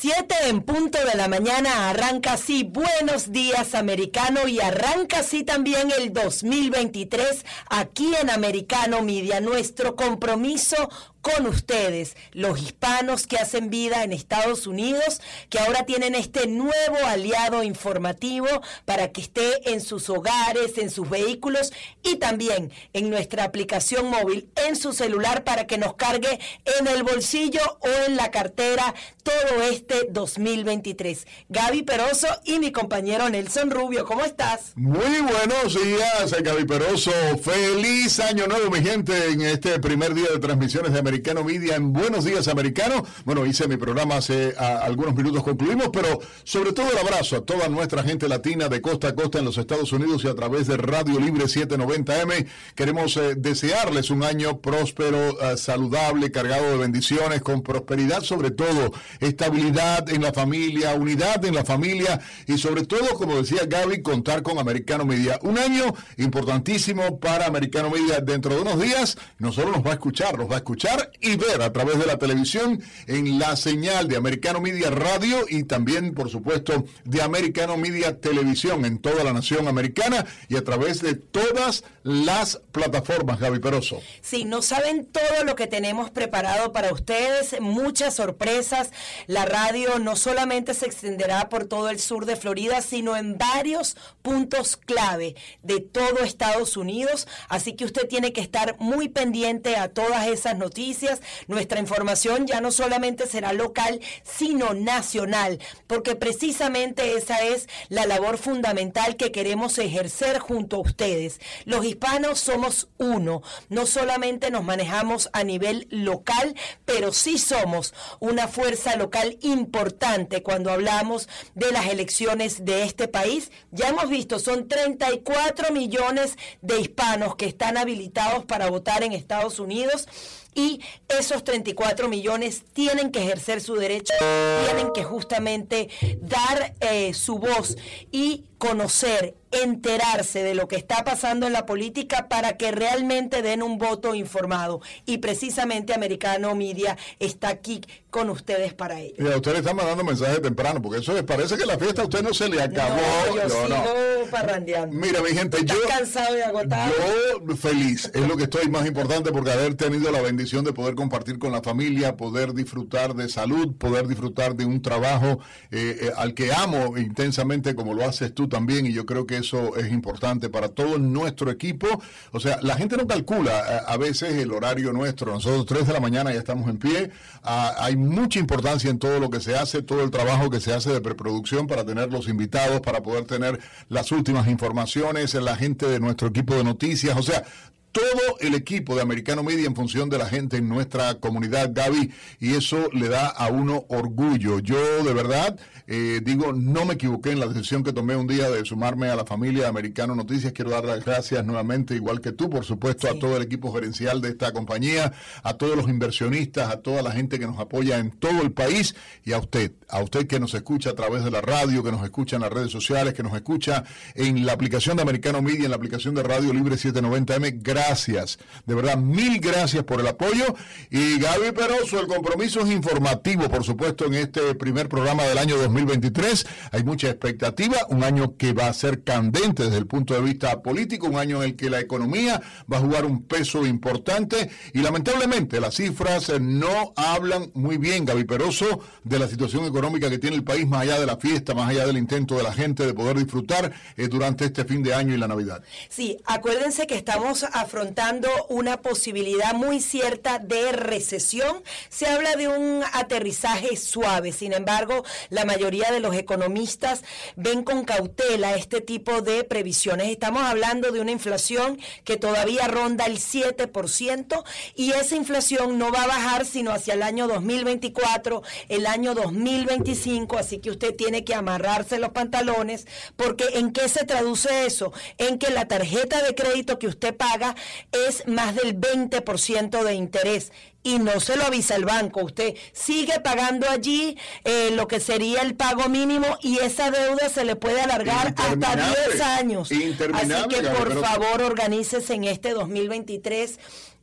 Siete en punto de la mañana arranca así Buenos Días Americano y arranca así también el 2023 aquí en Americano Media. Nuestro compromiso con ustedes, los hispanos que hacen vida en Estados Unidos, que ahora tienen este nuevo aliado informativo para que esté en sus hogares, en sus vehículos y también en nuestra aplicación móvil, en su celular, para que nos cargue en el bolsillo o en la cartera todo este 2023. Gaby Peroso y mi compañero Nelson Rubio, ¿cómo estás? Muy buenos días, Gaby Peroso. Feliz año nuevo, mi gente, en este primer día de transmisiones de Americano Media en Buenos Días Americano. Bueno, hice mi programa hace algunos minutos, concluimos, pero sobre todo el abrazo a toda nuestra gente latina de costa a costa en los Estados Unidos y a través de Radio Libre 790M. Queremos eh, desearles un año próspero, eh, saludable, cargado de bendiciones, con prosperidad sobre todo, estabilidad en la familia, unidad en la familia y sobre todo, como decía Gaby, contar con Americano Media. Un año importantísimo para Americano Media. Dentro de unos días no solo nos va a escuchar, nos va a escuchar y ver a través de la televisión en la señal de Americano Media Radio y también, por supuesto, de Americano Media Televisión en toda la nación americana y a través de todas las plataformas, Gaby Peroso. Sí, no saben todo lo que tenemos preparado para ustedes, muchas sorpresas. La radio no solamente se extenderá por todo el sur de Florida, sino en varios puntos clave de todo Estados Unidos. Así que usted tiene que estar muy pendiente a todas esas noticias nuestra información ya no solamente será local, sino nacional, porque precisamente esa es la labor fundamental que queremos ejercer junto a ustedes. Los hispanos somos uno, no solamente nos manejamos a nivel local, pero sí somos una fuerza local importante cuando hablamos de las elecciones de este país. Ya hemos visto, son 34 millones de hispanos que están habilitados para votar en Estados Unidos y esos 34 millones tienen que ejercer su derecho, tienen que justamente dar eh, su voz. Y conocer, enterarse de lo que está pasando en la política para que realmente den un voto informado. Y precisamente Americano Media está aquí con ustedes para ello. Y a usted le están mandando mensajes temprano, porque eso les parece que la fiesta a usted no se le acabó. No, yo sigo parrandeando. Mira, mi gente, yo... cansado y agotado? Yo feliz, es lo que estoy más importante porque haber tenido la bendición de poder compartir con la familia, poder disfrutar de salud, poder disfrutar de un trabajo eh, eh, al que amo intensamente como lo haces tú también y yo creo que eso es importante para todo nuestro equipo. O sea, la gente no calcula a, veces el horario nuestro. Nosotros tres de la mañana ya estamos en pie. Ah, hay mucha importancia en todo lo que se hace, todo el trabajo que se hace de preproducción para tener los invitados, para poder tener las últimas informaciones, la gente de nuestro equipo de noticias. O sea, todo el equipo de Americano Media en función de la gente en nuestra comunidad, Gaby, y eso le da a uno orgullo. Yo de verdad eh, digo, no me equivoqué en la decisión que tomé un día de sumarme a la familia de Americano Noticias. Quiero dar las gracias nuevamente, igual que tú, por supuesto, a todo el equipo gerencial de esta compañía, a todos los inversionistas, a toda la gente que nos apoya en todo el país y a usted, a usted que nos escucha a través de la radio, que nos escucha en las redes sociales, que nos escucha en la aplicación de Americano Media, en la aplicación de Radio Libre 790M. Gracias, de verdad, mil gracias por el apoyo. Y Gaby Peroso, el compromiso es informativo, por supuesto, en este primer programa del año 2020 2023. Hay mucha expectativa, un año que va a ser candente desde el punto de vista político, un año en el que la economía va a jugar un peso importante y lamentablemente las cifras no hablan muy bien, Gaby Peroso, de la situación económica que tiene el país más allá de la fiesta, más allá del intento de la gente de poder disfrutar eh, durante este fin de año y la Navidad. Sí, acuérdense que estamos a afrontando una posibilidad muy cierta de recesión. Se habla de un aterrizaje suave, sin embargo, la mayoría de los economistas ven con cautela este tipo de previsiones. Estamos hablando de una inflación que todavía ronda el 7% y esa inflación no va a bajar sino hacia el año 2024, el año 2025, así que usted tiene que amarrarse los pantalones porque ¿en qué se traduce eso? En que la tarjeta de crédito que usted paga es más del 20% de interés y no se lo avisa el banco. Usted sigue pagando allí eh, lo que sería el pago mínimo y esa deuda se le puede alargar hasta 10 años. Así que por favor organícese en este 2023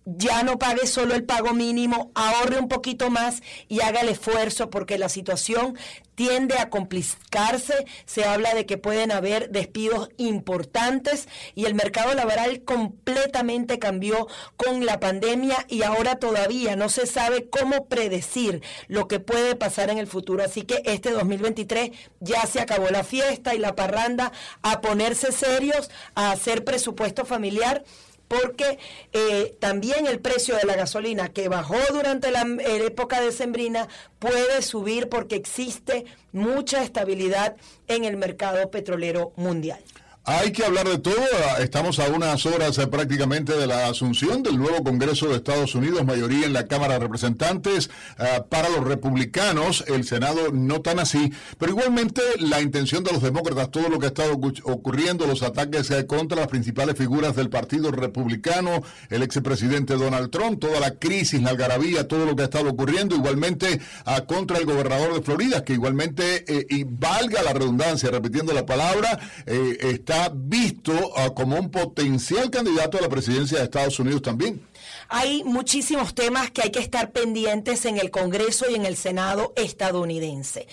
ya no pague solo el pago mínimo, ahorre un poquito más y haga el esfuerzo porque la situación tiende a complicarse. Se habla de que pueden haber despidos importantes y el mercado laboral completamente cambió con la pandemia y ahora todavía no se sabe cómo predecir lo que puede pasar en el futuro. Así que este 2023 ya se acabó la fiesta y la parranda a ponerse serios, a hacer presupuesto familiar porque eh, también el precio de la gasolina que bajó durante la época de Sembrina puede subir porque existe mucha estabilidad en el mercado petrolero mundial. Hay que hablar de todo. Estamos a unas horas eh, prácticamente de la asunción del nuevo Congreso de Estados Unidos, mayoría en la Cámara de Representantes. Eh, para los republicanos, el Senado no tan así, pero igualmente la intención de los demócratas, todo lo que ha estado ocurriendo, los ataques eh, contra las principales figuras del Partido Republicano, el expresidente Donald Trump, toda la crisis, la algarabía, todo lo que ha estado ocurriendo, igualmente contra el gobernador de Florida, que igualmente, y valga la redundancia, repitiendo la palabra, está visto ah, como un potencial candidato a la presidencia de Estados Unidos también. Hay muchísimos temas que hay que estar pendientes en el Congreso y en el Senado estadounidense.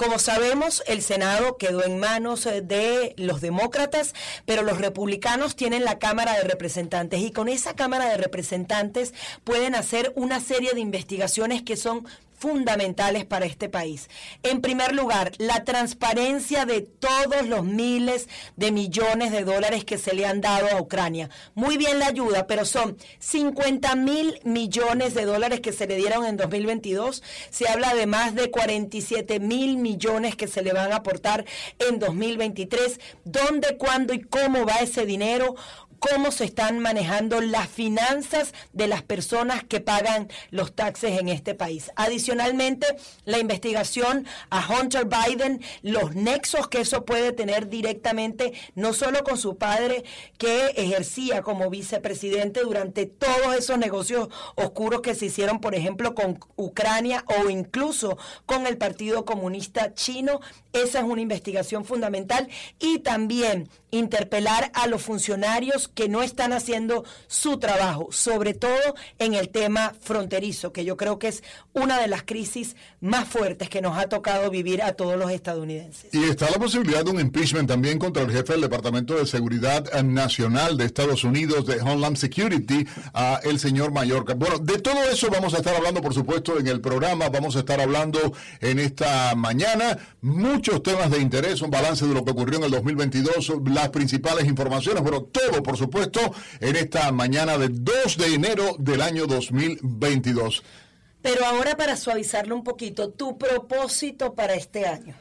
Como sabemos, el Senado quedó en manos eh, de los demócratas, pero los republicanos tienen la Cámara de Representantes y con esa Cámara de Representantes pueden hacer una serie de investigaciones que son fundamentales para este país. En primer lugar, la transparencia de todos los miles de millones de dólares que se le han dado a Ucrania. Muy bien la ayuda, pero son 50 mil millones de dólares que se le dieron en 2022. Se habla de más de 47 mil millones que se le van a aportar en 2023. ¿Dónde, cuándo y cómo va ese dinero? Cómo se están manejando las finanzas de las personas que pagan los taxes en este país. Adicionalmente, la investigación a Hunter Biden, los nexos que eso puede tener directamente, no solo con su padre que ejercía como vicepresidente durante todos esos negocios oscuros que se hicieron, por ejemplo, con Ucrania o incluso con el Partido Comunista Chino. Esa es una investigación fundamental y también interpelar a los funcionarios que no están haciendo su trabajo, sobre todo en el tema fronterizo, que yo creo que es una de las crisis más fuertes que nos ha tocado vivir a todos los estadounidenses. Y está la posibilidad de un impeachment también contra el jefe del Departamento de Seguridad Nacional de Estados Unidos, de Homeland Security, a el señor Mallorca. Bueno, de todo eso vamos a estar hablando, por supuesto, en el programa, vamos a estar hablando en esta mañana, muchos temas de interés, un balance de lo que ocurrió en el 2022, las principales informaciones, bueno, todo, por supuesto, en esta mañana del 2 de enero del año 2022. Pero ahora para suavizarlo un poquito, tu propósito para este año.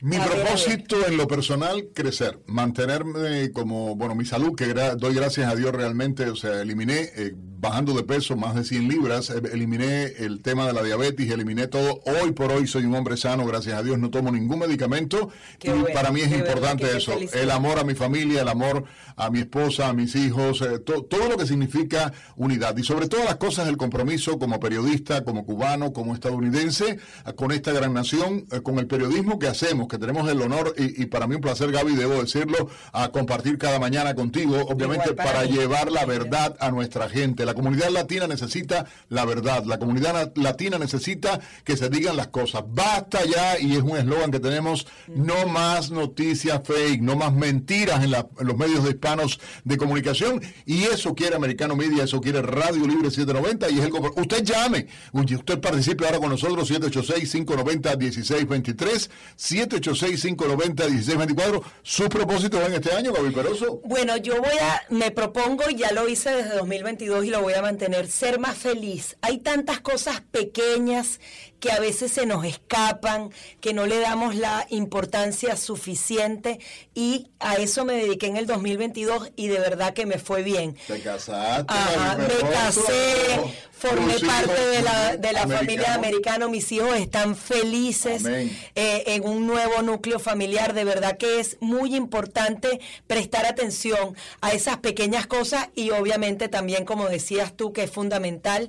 Mi propósito en lo personal, crecer, mantenerme como, bueno, mi salud, que doy gracias a Dios realmente, o sea, eliminé, eh, bajando de peso más de 100 libras, eh, eliminé el tema de la diabetes, eliminé todo. Hoy por hoy soy un hombre sano, gracias a Dios, no tomo ningún medicamento. y para mí es importante eso, el amor a mi familia, el amor a mi esposa, a mis hijos, eh, todo lo que significa unidad. Y sobre todas las cosas, el compromiso como periodista, como cubano, como estadounidense, con esta gran nación, con el periodismo que hacemos que tenemos el honor y, para mí un placer, Gaby, debo decirlo, a compartir cada mañana contigo, obviamente para, llevar la verdad a nuestra gente. La comunidad latina necesita la verdad, la comunidad latina necesita que se digan las cosas. Basta ya, y es un eslogan que tenemos, no más noticias fake, no más mentiras en, los medios de hispanos de comunicación, y eso quiere Americano Media, eso quiere Radio Libre 790, y es el Usted llame, usted participe ahora con nosotros, 786-590-1623, 7 786-590-1624. ¿Sus propósitos en este año, Gaby Peroso? Bueno, yo voy a, me propongo, ya lo hice desde 2022 y lo voy a mantener, ser más feliz. Hay tantas cosas pequeñas que a veces se nos escapan, que no le damos la importancia suficiente. Y a eso me dediqué en el 2022 y de verdad que me fue bien. Te casaste. me casé, formé parte de la, de la familia americana, mis hijos están felices eh, en un nuevo núcleo familiar, de verdad que es muy importante prestar atención a esas pequeñas cosas y obviamente también, como decías tú, que es fundamental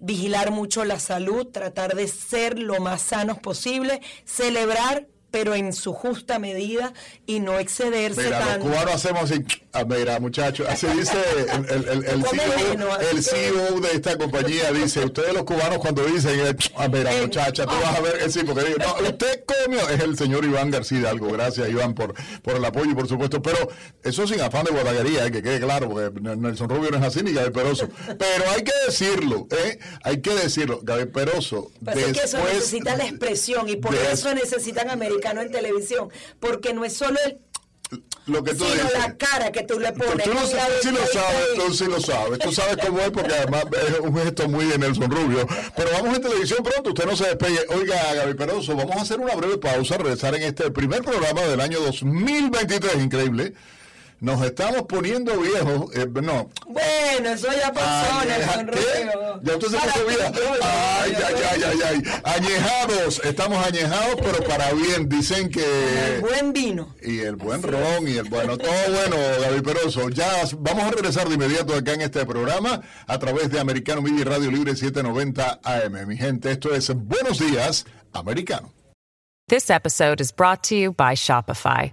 vigilar mucho la salud, tratar de ser lo más sanos posible, celebrar pero en su justa medida y no excederse mira, tanto. Los cubanos hacemos así, ah, mira muchachos, así dice el, el, el, el CEO, e de esta compañía, dice, ustedes los cubanos cuando dicen, ah, mira muchacha, tú vas a ver, eh, sí, porque digo, no, usted comió, es el señor Iván García algo, gracias Iván por, por el apoyo, por supuesto, pero eso sin afán de guadaguería, eh, que quede claro, porque Nelson Rubio no es así ni Gabriel Peroso, pero hay que decirlo, ¿eh? hay que decirlo, Gabriel Peroso, pues después, que eso necesita la expresión y por eso necesitan americanos en televisión, porque no es solo el lo que tú sino la cara que tú le pones. Tú, lo, sí lo sabes, tú sí lo sabes. Tú sabes cómo es, porque además es un gesto muy de Nelson Rubio. Pero vamos en televisión pronto, usted no se despegue. Oiga, Gaby Peroso, vamos a hacer una breve pausa, regresar en este primer programa del año 2023, increíble nos estamos poniendo viejos. Eh, no. Bueno, eso ya pasó, Nelson Rubio. Ya usted se puso viejo. Ay, ay, ay, ay, ay. Añejados, estamos añejados, pero para bien. Dicen que. El buen vino. Y el buen ron y el bueno. Todo bueno, David Peroso. Ya vamos a regresar de inmediato acá en este programa a través de Americano Media Radio Libre 790 AM. Mi gente, esto es Buenos Días, Americano. This episode is brought to you by Shopify.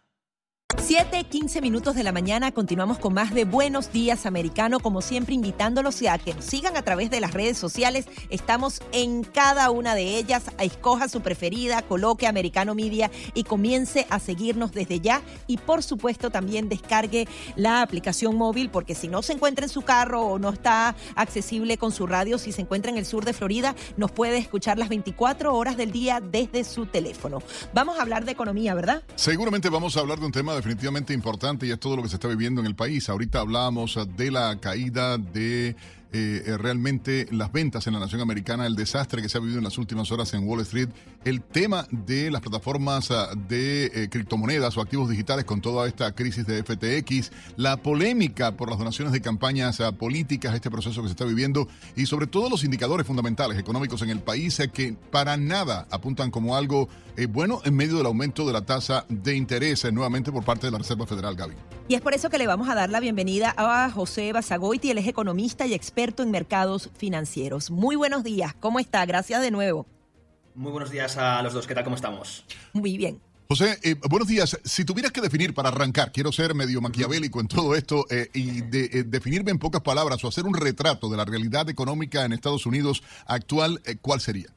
7, 15 minutos de la mañana, continuamos con más de Buenos Días Americano, como siempre invitándolos a que nos sigan a través de las redes sociales. Estamos en cada una de ellas. Escoja su preferida, coloque Americano Media y comience a seguirnos desde ya. Y por supuesto también descargue la aplicación móvil, porque si no se encuentra en su carro o no está accesible con su radio, si se encuentra en el sur de Florida, nos puede escuchar las 24 horas del día desde su teléfono. Vamos a hablar de economía, ¿verdad? Seguramente vamos a hablar de un tema de definitivamente importante y es todo lo que se está viviendo en el país. Ahorita hablábamos de la caída de eh, eh, realmente las ventas en la nación americana, el desastre que se ha vivido en las últimas horas en Wall Street, el tema de las plataformas ah, de eh, criptomonedas o activos digitales con toda esta crisis de FTX, la polémica por las donaciones de campañas ah, políticas, este proceso que se está viviendo y sobre todo los indicadores fundamentales económicos en el país que para nada apuntan como algo bueno en medio del aumento de la tasa de interés nuevamente por parte de la Reserva Federal, Gaby. Y es por eso que le vamos a dar la bienvenida a José Basagoiti, él es economista y experto en mercados financieros. Muy buenos días, ¿cómo está? Gracias de nuevo. Muy buenos días a los dos, ¿qué tal? ¿Cómo estamos? Muy bien. José, eh, buenos días. Si tuvieras que definir para arrancar, quiero ser medio maquiavélico en todo esto eh, y eh, definirme en pocas palabras o hacer un retrato de la realidad económica en Estados Unidos actual, ¿cuál sería?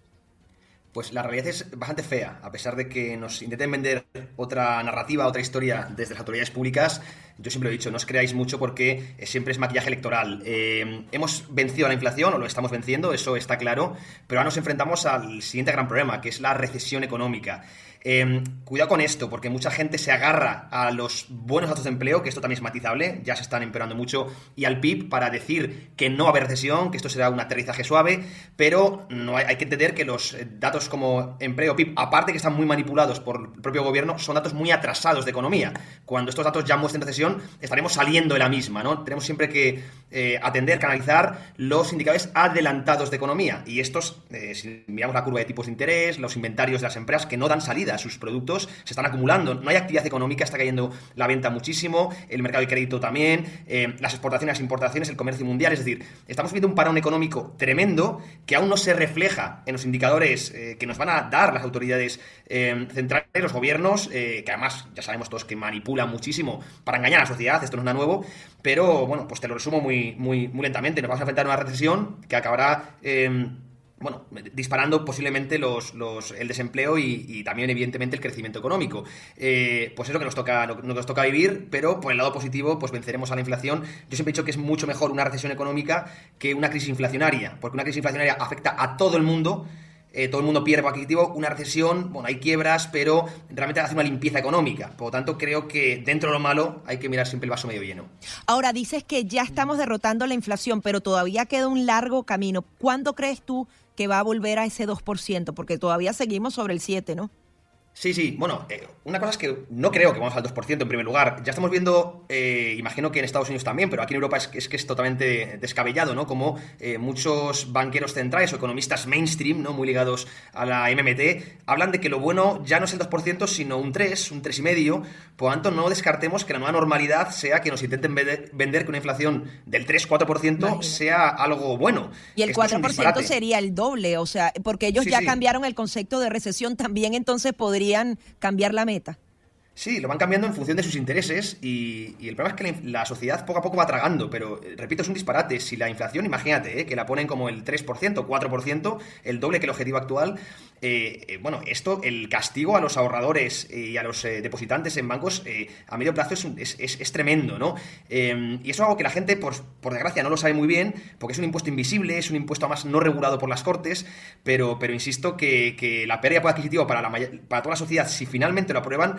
Pues la realidad es bastante fea, a pesar de que nos intenten vender otra narrativa, otra historia desde las autoridades públicas. Yo siempre lo he dicho, no os creáis mucho porque siempre es maquillaje electoral. Eh, hemos vencido la inflación, o lo estamos venciendo, eso está claro, pero ahora nos enfrentamos al siguiente gran problema, que es la recesión económica. Em, cuidado con esto, porque mucha gente se agarra a los buenos datos de empleo, que esto también es matizable, ya se están empeorando mucho, y al PIB para decir que no va a haber recesión, que esto será un aterrizaje suave, pero no hay, que entender que los eh, datos como empleo, PIB, aparte que están muy manipulados por el propio gobierno, son datos muy atrasados de economía. Cuando estos datos ya muestren recesión, estaremos saliendo de la misma, ¿no? Tenemos siempre que eh, atender, canalizar los indicadores adelantados de economía, y estos, eh, si miramos la curva de tipos de interés, los inventarios de las empresas que no dan salida, comida, sus productos se están acumulando. No hay actividad económica, está cayendo la venta muchísimo, el mercado de crédito también, eh, las exportaciones, importaciones, el comercio mundial. Es decir, estamos viendo un parón económico tremendo que aún no se refleja en los indicadores eh, que nos van a dar las autoridades centrales, los gobiernos, que además ya sabemos todos que manipulan muchísimo para engañar a la sociedad, esto no es nada nuevo, pero bueno, pues te lo resumo muy, muy, muy lentamente. Nos vamos a enfrentar a una recesión que acabará bueno, disparando posiblemente los, los, el desempleo y, también, evidentemente, el crecimiento económico. Eh, pues es lo que nos toca, lo, nos toca vivir, pero por el lado positivo, pues venceremos a la inflación. Yo siempre he dicho que es mucho mejor una recesión económica que una crisis inflacionaria, porque una crisis inflacionaria afecta a todo el mundo. Eh, todo el mundo pierde una recesión, bueno, hay quiebras, pero realmente hace una limpieza económica. Por lo tanto, creo que dentro de lo malo hay que mirar siempre el vaso medio lleno. Ahora, dices que ya estamos derrotando la inflación, pero todavía queda un largo camino. ¿Cuándo crees tú que va a volver a ese 2%, porque todavía seguimos sobre el 7, ¿no? Sí, sí. Bueno, eh, una cosa es que no creo que vamos al 2% en primer lugar. Ya estamos viendo, eh, imagino que en Estados Unidos también, pero aquí en Europa es, es que es totalmente descabellado, ¿no? Como eh, muchos banqueros centrales o economistas mainstream, ¿no? Muy ligados a la MMT, hablan de que lo bueno ya no es el 2%, sino un 3, un 3,5. Por lo tanto, no descartemos que la nueva normalidad sea que nos intenten vender que una inflación del 3-4% sea algo bueno. Y el 4% sería el doble, o sea, porque ellos ya cambiaron el concepto de recesión, también entonces podría cambiar la meta. Sí, lo van cambiando en función de sus intereses y, el problema es que la, sociedad poco a poco va tragando, pero eh, repito, es un disparate. Si la inflación, imagínate, eh, que la ponen como el 3%, 4%, el doble que el objetivo actual, eh, bueno, esto, el castigo a los ahorradores y a los depositantes en bancos a medio plazo es, tremendo, ¿no? Em, y eso es algo que la gente, por, por, desgracia, no lo sabe muy bien, porque es un impuesto invisible, es un impuesto además no regulado por las cortes, pero, pero insisto que, la pérdida adquisitiva para, la, para toda la sociedad, si finalmente lo aprueban,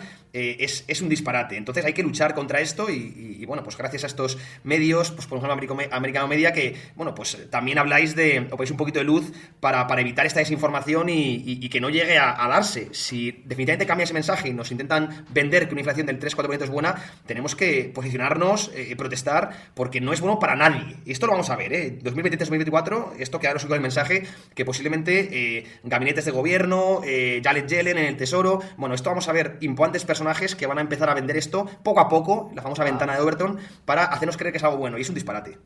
es, un disparate. Entonces hay que luchar contra esto y, bueno, pues gracias a estos medios, pues por ejemplo Americano Media, que bueno, pues también habláis de, o ponéis un poquito de luz para, evitar esta desinformación y, que no llegue a, darse. Si definitivamente cambia ese mensaje y nos intentan vender que una inflación del 3-4% es buena, tenemos que posicionarnos, eh, protestar, porque no es bueno para nadie. Y esto lo vamos a ver, ¿eh? 2023-2024, esto quedaros con el mensaje que posiblemente eh, gabinetes de gobierno, eh, Yellen en el Tesoro, bueno, esto vamos a ver importantes personajes que van a empezar a vender esto poco a poco, la famosa ventana de Overton, para hacernos creer que es algo bueno. Y es un disparate.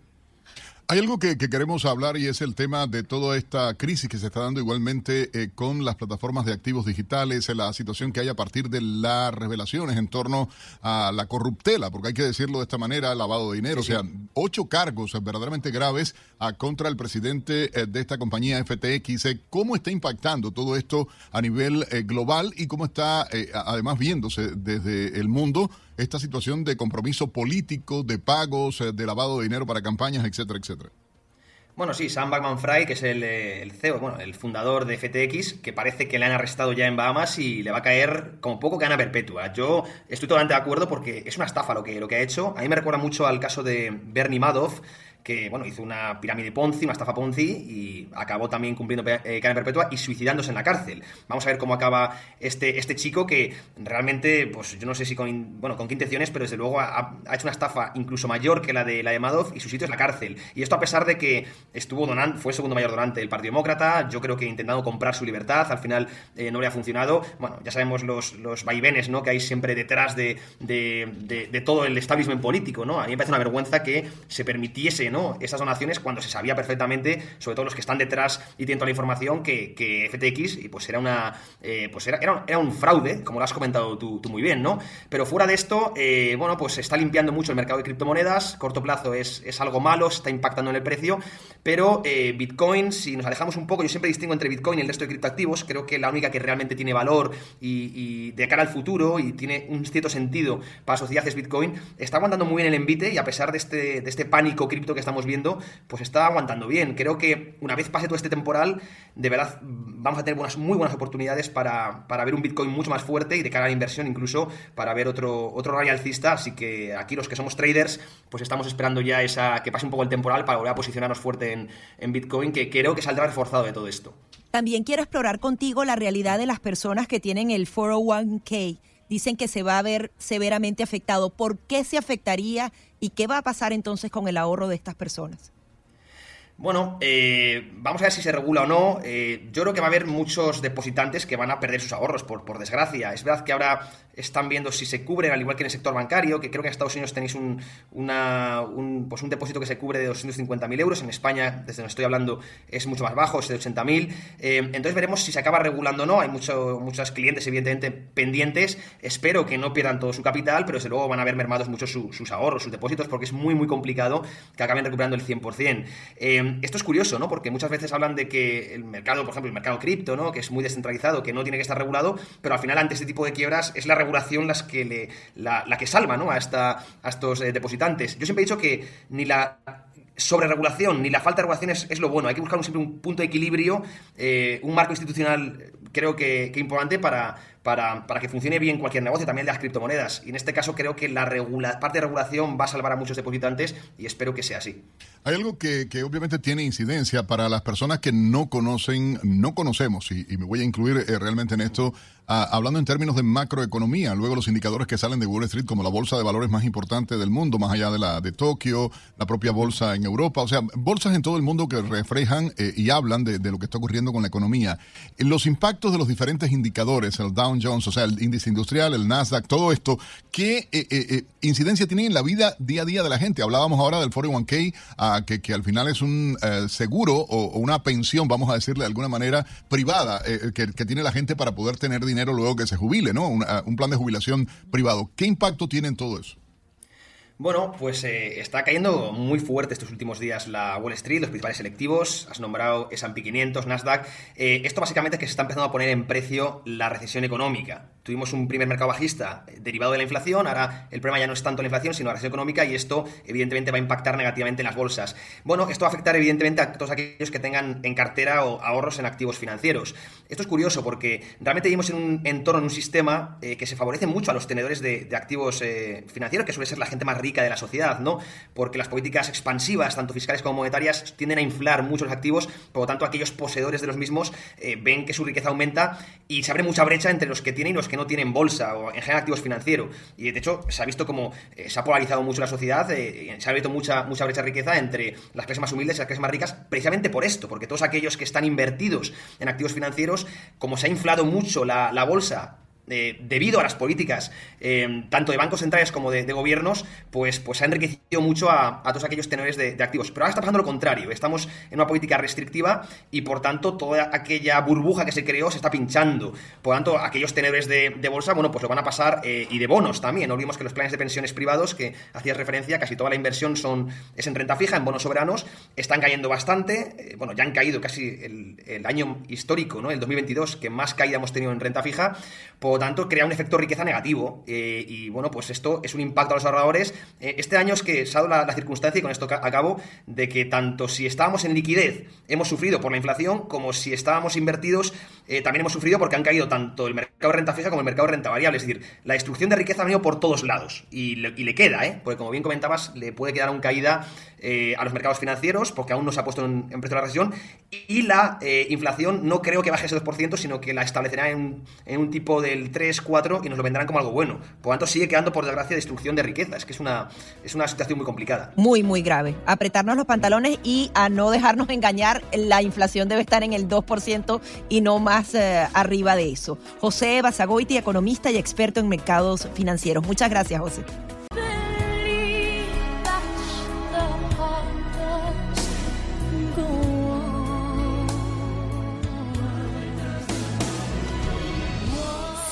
Hay algo que, queremos hablar y es el tema de toda esta crisis que se está dando igualmente eh, con las plataformas de activos digitales, la situación que hay a partir de las revelaciones en torno a la corruptela, porque hay que decirlo de esta manera, lavado de dinero, o sea, ocho cargos verdaderamente graves a contra el presidente eh, de esta compañía FTX. Eh, ¿Cómo está impactando todo esto a nivel global y cómo está además viéndose desde el mundo? Esta situación de compromiso político, de pagos, de lavado de dinero para campañas, etcétera, etcétera. Bueno, sí, Sam Backman-Fried, que es eh, el, CEO, bueno, el fundador de FTX, que parece que le han arrestado ya en Bahamas y le va a caer como poco gana perpetua. Yo estoy totalmente de acuerdo porque es una estafa lo que, lo que ha hecho. A mí me recuerda mucho al caso de Bernie Madoff, que bueno, hizo una pirámide Ponzi, una estafa Ponzi y acabó también cumpliendo eh, cadena perpetua y suicidándose en la cárcel. Vamos a ver cómo acaba este, este chico que realmente, pues yo no sé si con, bueno, con qué intenciones, pero desde luego ha, hecho una estafa incluso mayor que la de la de Madoff y su sitio es la cárcel. Y esto a pesar de que estuvo donante, fue segundo mayor donante del Partido Demócrata, yo creo que intentando comprar su libertad, al final eh, no le ha funcionado. Bueno, ya sabemos los, los vaivenes ¿no? que hay siempre detrás de, de, de todo el establishment político, ¿no? A mí me parece una vergüenza que se permitiese ¿no? esas donaciones cuando se sabía perfectamente, sobre todo los que están detrás y tienen toda la información, que, FTX y pues era una eh, pues era, era, un fraude, como lo has comentado tú, muy bien, ¿no? Pero fuera de esto, eh, bueno, pues se está limpiando mucho el mercado de criptomonedas, corto plazo es, es algo malo, se está impactando en el precio, pero eh, Bitcoin, si nos alejamos un poco, yo siempre distingo entre Bitcoin y el resto de criptoactivos, creo que la única que realmente tiene valor y, de cara al futuro y tiene un cierto sentido para la es Bitcoin, está aguantando muy bien el envite y a pesar de este, de este pánico cripto que estamos viendo, pues está aguantando bien. Creo que una vez pase todo este temporal, de verdad vamos a tener buenas, muy buenas oportunidades para, ver un Bitcoin mucho más fuerte y de cara a la inversión incluso para ver otro, otro rally alcista. Así que aquí los que somos traders, pues estamos esperando ya esa que pase un poco el temporal para volver a posicionarnos fuerte en, en Bitcoin, que creo que saldrá reforzado de todo esto. También quiero explorar contigo la realidad de las personas que tienen el 401k dicen que se va a ver severamente afectado. ¿Por qué se afectaría y qué va a pasar entonces con el ahorro de estas personas? Bueno, eh, vamos a ver si se regula o no. Eh, yo creo que va a haber muchos depositantes que van a perder sus ahorros, por, por desgracia. Es verdad que ahora están viendo si se cubren, al igual que en el sector bancario, que creo que en Estados Unidos tenéis un, una, un, pues un depósito que se cubre de 250.000 euros. En España, desde donde estoy hablando, es mucho más bajo, es de 80.000. Eh, entonces veremos si se acaba regulando o no. Hay mucho, muchos clientes, evidentemente, pendientes. Espero que no pierdan todo su capital, pero desde luego van a haber mermados mucho sus ahorros, sus depósitos, porque es muy, muy complicado que acaben recuperando el 100%. Esto es curioso, ¿no? Porque muchas veces hablan de que el mercado, por ejemplo, el mercado cripto, ¿no? Que es muy descentralizado, que no tiene que estar regulado, pero al final ante este tipo de quiebras es la regulación las que le, la, que salva, ¿no? A, esta, a estos eh, depositantes. Yo siempre he dicho que ni la sobreregulación ni la falta de regulación es, lo bueno. Hay que buscar siempre un punto de equilibrio, eh, un marco institucional creo que, que importante para, para, que funcione bien cualquier negocio, también de las criptomonedas. Y en este caso creo que la parte de regulación va a salvar a muchos depositantes y espero que sea así. Hay algo que, obviamente tiene incidencia para las personas que no conocen, no conocemos, y, me voy a incluir eh, realmente en esto, hablando en términos de macroeconomía, luego los indicadores que salen de Wall Street como la bolsa de valores más importante del mundo, más allá de la de Tokio, la propia bolsa en Europa, o sea, bolsas en todo el mundo que reflejan eh, y hablan de, de, lo que está ocurriendo con la economía. Los impactos de los diferentes indicadores, el Jones, o sea, el índice industrial, el Nasdaq, todo esto, ¿qué eh, incidencia tiene en la vida día a día de la gente? Hablábamos ahora del 401k, que, que, al final es un seguro o, una pensión, vamos a decirle de alguna manera, privada, que, que tiene la gente para poder tener dinero luego que se jubile, ¿no? un plan de jubilación privado. ¿Qué impacto tiene en todo eso? Bueno, pues eh, está cayendo muy fuerte estos últimos días la Wall Street, los principales selectivos. Has nombrado S&P 500, Nasdaq. Eh, esto básicamente es que se está empezando a poner en precio la recesión económica. Tuvimos un primer mercado bajista eh, derivado de la inflación. Ahora el problema ya no es tanto la inflación, sino la recesión económica y esto evidentemente va a impactar negativamente en las bolsas. Bueno, esto va a afectar evidentemente a todos aquellos que tengan en cartera o ahorros en activos financieros. Esto es curioso porque realmente vivimos en un entorno, en un sistema que se favorece mucho a los tenedores de, activos financieros, que suele ser la gente más rica de la sociedad, ¿no? Porque las políticas expansivas, tanto fiscales como monetarias, tienden a inflar mucho los activos, por lo tanto aquellos poseedores de los mismos eh, ven que su riqueza aumenta y se abre mucha brecha entre los que tienen y los que no tienen bolsa o en general activos financieros. Y de hecho se ha visto como eh, se ha polarizado mucho la sociedad, eh, se ha abierto mucha, mucha brecha de riqueza entre las clases más humildes y las clases más ricas, precisamente por esto, porque todos aquellos que están invertidos en activos financieros, como se ha inflado mucho la bolsa debido a las políticas eh, tanto de bancos centrales como de, gobiernos, pues, pues ha enriquecido mucho a, todos aquellos tenores de, activos. Pero ahora está pasando lo contrario. Estamos en una política restrictiva y por tanto toda aquella burbuja que se creó se está pinchando. Por tanto, aquellos tenedores de, bolsa, bueno, pues lo van a pasar eh, y de bonos también. No olvidemos que los planes de pensiones privados, que hacías referencia, casi toda la inversión son, es en renta fija, en bonos soberanos, están cayendo bastante. Eh, bueno, ya han caído casi el, año histórico, ¿no? El 2022, que más caída hemos tenido en renta fija. Tanto, crea un efecto riqueza negativo. Eh, y bueno, pues esto es un impacto a los ahorradores. Eh, este año es que se ha dado la, circunstancia, y con esto acabo, de que tanto si estábamos en liquidez hemos sufrido por la inflación, como si estábamos invertidos eh, también hemos sufrido porque han caído tanto el mercado de renta fija como el mercado de renta variable. Es decir, la destrucción de riqueza ha venido por todos lados. Y le, y le queda, ¿eh? Porque como bien comentabas, le puede quedar una caída a los mercados financieros, porque aún no se ha puesto en, precio la recesión. Y la inflación no creo que baje ese 2%, sino que la establecerá en, en un tipo del 3 4 y nos lo vendrán como algo bueno. Por lo tanto, sigue quedando, por desgracia, destrucción de riqueza. Es que es una, es una situación muy complicada. Muy, muy grave. Apretarnos los pantalones y a no dejarnos engañar, la inflación debe estar en el 2% y no más eh, arriba de eso. José Basagoiti, economista y experto en mercados financieros. Muchas gracias, José.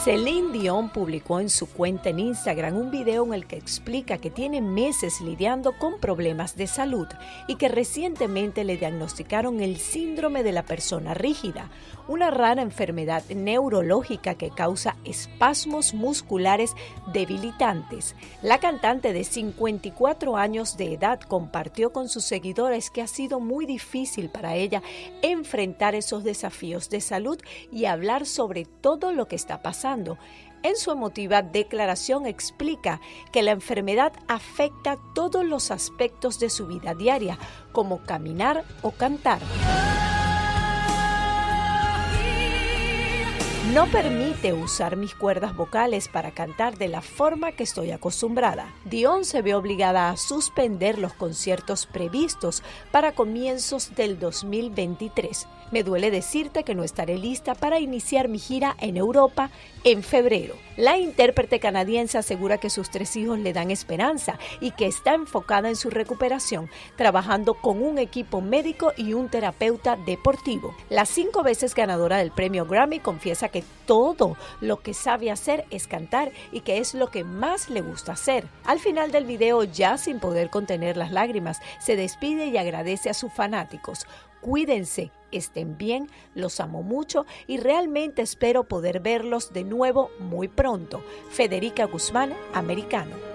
Celine Dion publicó en su cuenta en Instagram un video en el que explica que tiene meses lidiando con problemas de salud y que recientemente le diagnosticaron el síndrome de la persona rígida, una rara enfermedad neurológica que causa espasmos musculares debilitantes. La cantante de 54 años de edad compartió con sus seguidores que ha sido muy difícil para ella enfrentar esos desafíos de salud y hablar sobre todo lo que está pasando. En su emotiva declaración explica que la enfermedad afecta todos los aspectos de su vida diaria, como caminar o cantar. no permite usar mis cuerdas vocales para cantar de la forma que estoy acostumbrada. Dion se ve obligada a suspender los conciertos previstos para comienzos del 2023. Me duele decirte que no estaré lista para iniciar mi gira en Europa en febrero. La intérprete canadiense asegura que sus tres hijos le dan esperanza y que está enfocada en su recuperación, trabajando con un equipo médico y un terapeuta deportivo. La cinco veces ganadora del premio Grammy confiesa que todo lo que sabe hacer es cantar y que es lo que más le gusta hacer. Al final del video, ya sin poder contener las lágrimas, se despide y agradece a sus fanáticos. Cuídense, estén bien, los amo mucho y realmente espero poder verlos de nuevo muy pronto. Federica Guzmán, americano.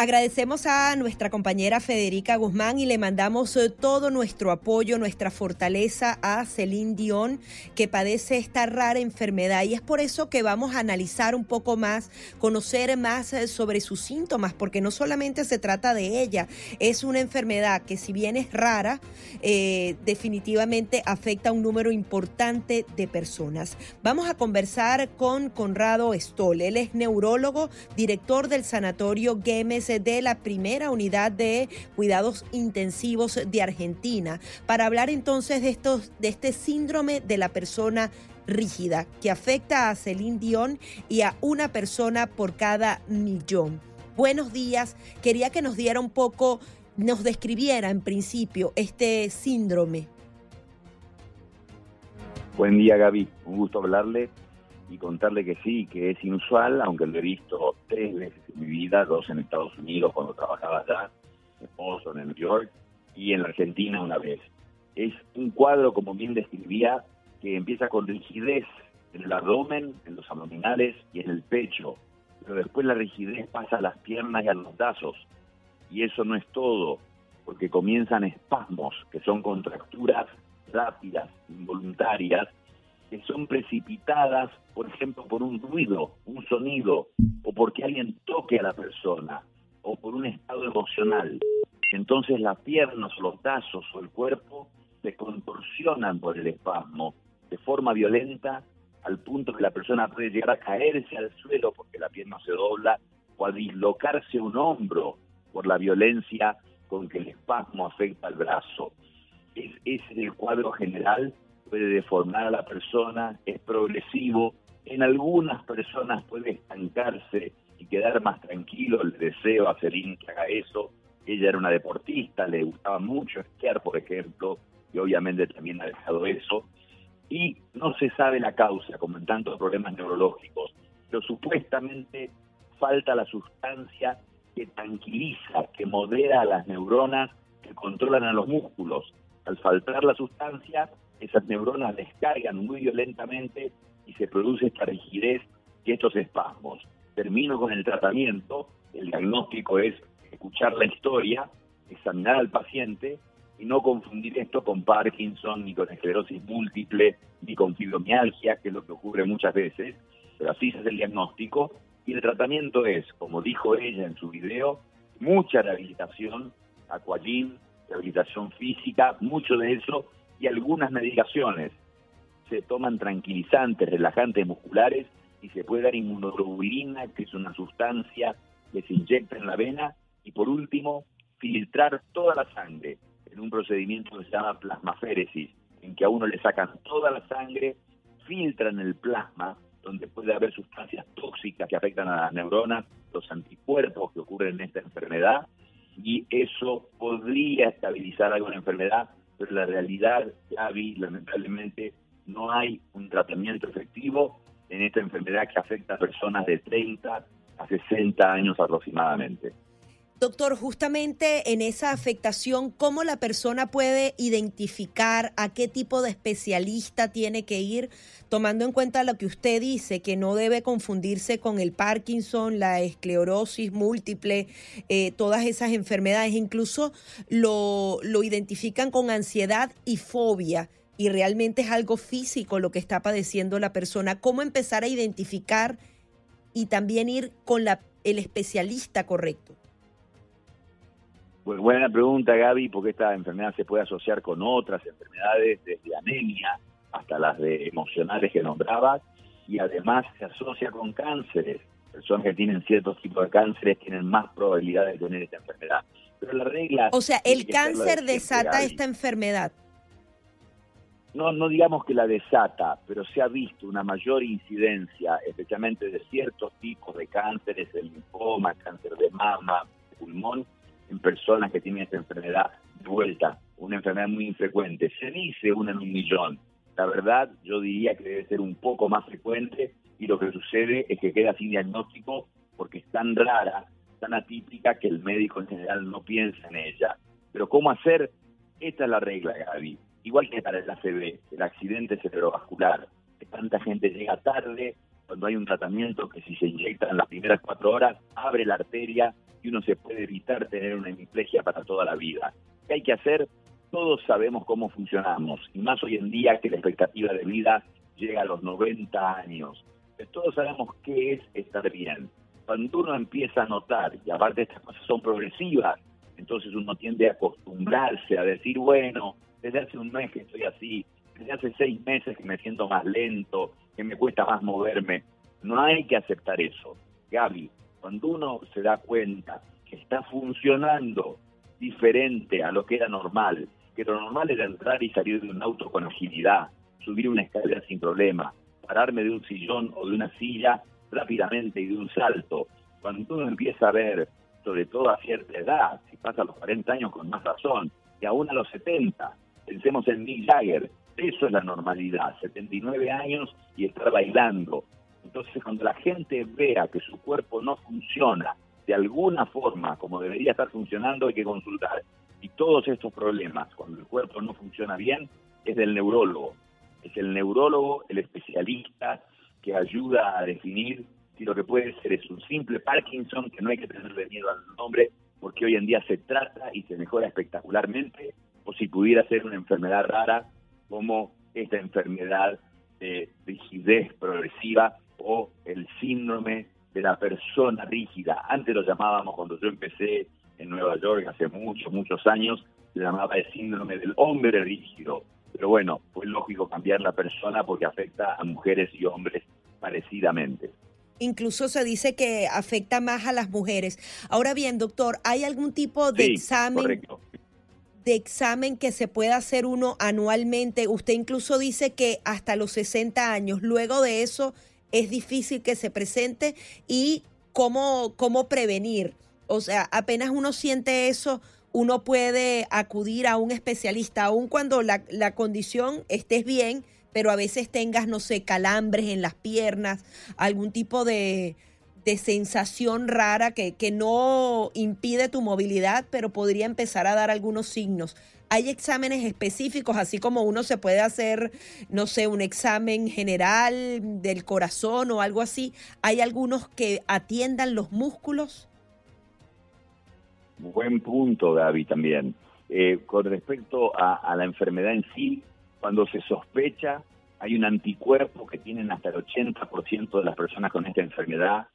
Agradecemos a nuestra compañera Federica Guzmán y le mandamos eh, todo nuestro apoyo, nuestra fortaleza a Celine Dion, que padece esta rara enfermedad. Y es por eso que vamos a analizar un poco más, conocer más eh, sobre sus síntomas, porque no solamente se trata de ella, es una enfermedad que si bien es rara, eh, definitivamente afecta a un número importante de personas. Vamos a conversar con Conrado Stoll. Él es neurólogo, director del Sanatorio Gemes de la primera unidad de cuidados intensivos de Argentina para hablar entonces de, estos, de este síndrome de la persona rígida que afecta a Celine Dion y a una persona por cada millón. Buenos días, quería que nos diera un poco, nos describiera en principio este síndrome. Buen día Gaby, un gusto hablarle y contarle que sí, que es inusual, aunque lo he visto tres veces en mi vida, dos en Estados Unidos cuando trabajaba allá, en Boston, en New York, y en la Argentina una vez. Es un cuadro, como bien describía, que empieza con rigidez en el abdomen, en los abdominales y en el pecho, pero después la rigidez pasa a las piernas y a los brazos. Y eso no es todo, porque comienzan espasmos, que son contracturas rápidas, involuntarias, que son precipitadas, por ejemplo, por un ruido, un sonido, o porque alguien toque a la persona, o por un estado emocional. Entonces las piernas los brazos o el cuerpo se contorsionan por el espasmo de forma violenta al punto que la persona puede llegar a caerse al suelo porque la pierna se dobla o a dislocarse un hombro por la violencia con que el espasmo afecta al brazo. Es, ese es el cuadro general puede deformar a la persona, es progresivo, en algunas personas puede estancarse y quedar más tranquilo, le deseo a Celine que haga eso, ella era una deportista, le gustaba mucho esquiar, por ejemplo, y obviamente también ha dejado eso, y no se sabe la causa, como en tantos problemas neurológicos, pero supuestamente falta la sustancia que tranquiliza, que modera a las neuronas que controlan a los músculos. Al faltar la sustancia, esas neuronas descargan muy violentamente y se produce esta rigidez y estos espasmos. Termino con el tratamiento, el diagnóstico es escuchar la historia, examinar al paciente y no confundir esto con Parkinson, ni con esclerosis múltiple, ni con fibromialgia, que es lo que ocurre muchas veces, pero así se hace el diagnóstico y el tratamiento es, como dijo ella en su video, mucha rehabilitación, aquagym, rehabilitación física, mucho de eso y algunas medicaciones. Se toman tranquilizantes, relajantes musculares y se puede dar inmunoglobulina, que es una sustancia que se inyecta en la vena. Y por último, filtrar toda la sangre en un procedimiento que se llama plasmaféresis, en que a uno le sacan toda la sangre, filtran el plasma, donde puede haber sustancias tóxicas que afectan a las neuronas, los anticuerpos que ocurren en esta enfermedad, y eso podría estabilizar alguna enfermedad, pero la realidad, Gaby, lamentablemente no hay un tratamiento efectivo en esta enfermedad que afecta a personas de 30 a 60 años aproximadamente. Doctor, justamente en esa afectación, ¿cómo la persona puede identificar a qué tipo de especialista tiene que ir, tomando en cuenta lo que usted dice, que no debe confundirse con el Parkinson, la esclerosis múltiple, eh, todas esas enfermedades, incluso lo, lo identifican con ansiedad y fobia? Y realmente es algo físico lo que está padeciendo la persona. ¿Cómo empezar a identificar y también ir con el especialista correcto? Buena pregunta, Gaby, porque esta enfermedad se puede asociar con otras enfermedades, desde anemia hasta las de emocionales que nombrabas, y además se asocia con cánceres. Personas que tienen ciertos tipos de cánceres tienen más probabilidad de tener esta enfermedad. Pero la regla... O sea, el cáncer desata esta enfermedad. No, no digamos que la desata, pero se ha visto una mayor incidencia, especialmente de ciertos tipos de cánceres, el linfoma, cáncer de mama, pulmón, en personas que tienen esta enfermedad de vuelta, una enfermedad muy infrecuente. Se dice una en un millón, la verdad, yo diría que debe ser un poco más frecuente y lo que sucede es que queda sin diagnóstico porque es tan rara, tan atípica que el médico en general no piensa en ella. Pero ¿cómo hacer? Esta es la regla, Gaby. Igual que para el ACV, el accidente cerebrovascular, que tanta gente llega tarde cuando hay un tratamiento que si se inyecta en las primeras cuatro horas, abre la arteria y uno se puede evitar tener una hemiplegia para toda la vida. ¿Qué hay que hacer? todos sabemos cómo funcionamos, y más hoy en día que la expectativa de vida llega a los 90 años. Todos sabemos qué es estar bien. Cuando uno empieza a notar, y aparte estas cosas son progresivas, entonces uno tiende a acostumbrarse a decir, bueno, desde hace un mes que estoy así, desde hace seis meses que me siento más lento, que me cuesta más moverme. No hay que aceptar eso. Gaby, cuando uno se da cuenta que está funcionando diferente a lo que era normal, que lo normal era entrar y salir de un auto con agilidad, subir una escalera sin problema, pararme de un sillón o de una silla rápidamente y de un salto. Cuando uno empieza a ver, sobre todo a cierta edad, si pasa a los 40 años con más razón, y aún a los 70, pensemos en Mick Jagger, eso es la normalidad, 79 años y estar bailando. Entonces cuando la gente vea que su cuerpo no funciona de alguna forma como debería estar funcionando, hay que consultar. Y todos estos problemas, cuando el cuerpo no funciona bien, es del neurólogo. Es el neurólogo, el especialista que ayuda a definir si lo que puede ser es un simple Parkinson, que no hay que tenerle miedo al nombre, porque hoy en día se trata y se mejora espectacularmente, o si pudiera ser una enfermedad rara como esta enfermedad de rigidez progresiva o el síndrome de la persona rígida. Antes lo llamábamos, cuando yo empecé en Nueva York hace muchos, muchos años, se llamaba el síndrome del hombre rígido. Pero bueno, fue lógico cambiar la persona porque afecta a mujeres y hombres parecidamente. Incluso se dice que afecta más a las mujeres. Ahora bien, doctor, ¿hay algún tipo de examen? De examen que se pueda hacer uno anualmente. Usted incluso dice que hasta los 60 años, luego de eso es difícil que se presente y cómo, cómo prevenir. O sea, apenas uno siente eso, uno puede acudir a un especialista, aun cuando la, la condición estés bien, pero a veces tengas, no sé, calambres en las piernas, algún tipo de, de sensación rara que, que no impide tu movilidad, pero podría empezar a dar algunos signos. Hay exámenes específicos, así como uno se puede hacer, no sé, un examen general del corazón o algo así. ¿Hay algunos que atiendan los músculos? Buen punto, Gaby, también. Eh, con respecto a, la enfermedad en sí, cuando se sospecha, hay un anticuerpo que tienen hasta el 80% de las personas con esta enfermedad.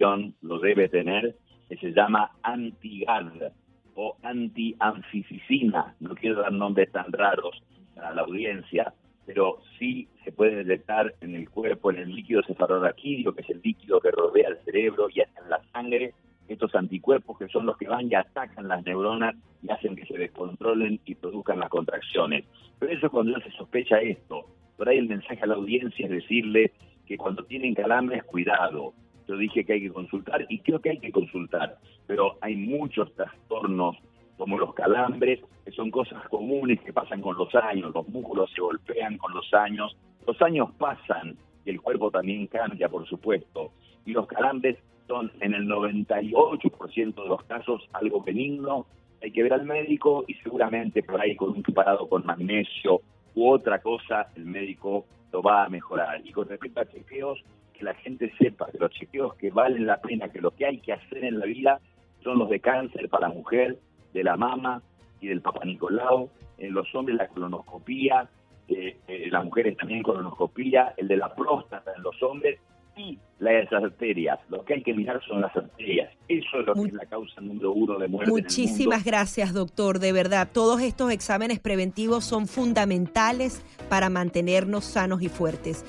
John lo debe tener, que se llama anti-GAD o anti-anficicina. No quiero dar nombres tan raros a la audiencia, pero sí se puede detectar en el cuerpo, en el líquido cefalorraquídeo, que es el líquido que rodea el cerebro y hasta en la sangre, estos anticuerpos que son los que van y atacan las neuronas y hacen que se descontrolen y produzcan las contracciones. Pero eso cuando se sospecha esto. Por ahí el mensaje a la audiencia es decirle que cuando tienen calambres, cuidado. Yo dije que hay que consultar y creo que hay que consultar, pero hay muchos trastornos como los calambres, que son cosas comunes que pasan con los años, los músculos se golpean con los años, los años pasan y el cuerpo también cambia, por supuesto, y los calambres son en el 98% de los casos algo benigno, hay que ver al médico y seguramente por ahí con un preparado con magnesio u otra cosa el médico lo va a mejorar. Y con respecto a chequeos, que la gente sepa que los chequeos que valen la pena, que lo que hay que hacer en la vida son los de cáncer para la mujer, de la mama y del papá Nicolau, en los hombres la colonoscopía, eh, eh, las mujeres también colonoscopía, el de la próstata en los hombres y las arterias. Lo que hay que mirar son las arterias. Eso es lo que es la causa número uno de muerte. Muchísimas en el mundo. gracias, doctor. De verdad, todos estos exámenes preventivos son fundamentales para mantenernos sanos y fuertes.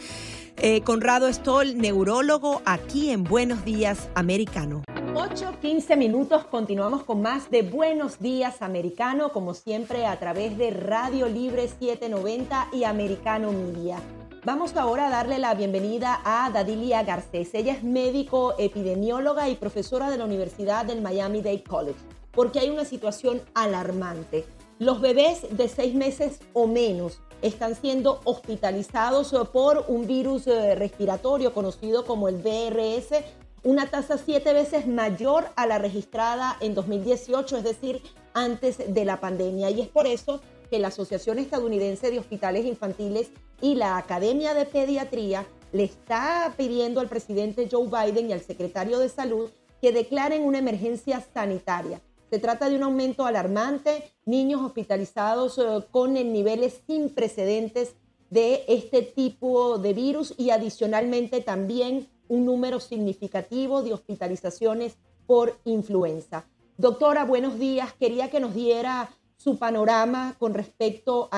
Eh, Conrado Stoll, neurólogo, aquí en Buenos Días Americano. 8.15 minutos, continuamos con más de Buenos Días Americano, como siempre a través de Radio Libre 790 y Americano Media. Vamos ahora a darle la bienvenida a Dadilia Garcés. Ella es médico, epidemióloga y profesora de la Universidad del Miami Dade College, porque hay una situación alarmante. Los bebés de seis meses o menos están siendo hospitalizados por un virus eh, respiratorio conocido como el VRS, una tasa siete veces mayor a la registrada en 2018, es decir, antes de la pandemia. Y es por eso que la Asociación Estadounidense de Hospitales Infantiles y la Academia de Pediatría le está pidiendo al presidente Joe Biden y al secretario de Salud que declaren una emergencia sanitaria. Se trata de un aumento alarmante, niños hospitalizados eh, con niveles sin precedentes de este tipo de virus y adicionalmente también un número significativo de hospitalizaciones por influenza. Doctora, buenos días. Quería que nos diera su panorama con respecto a,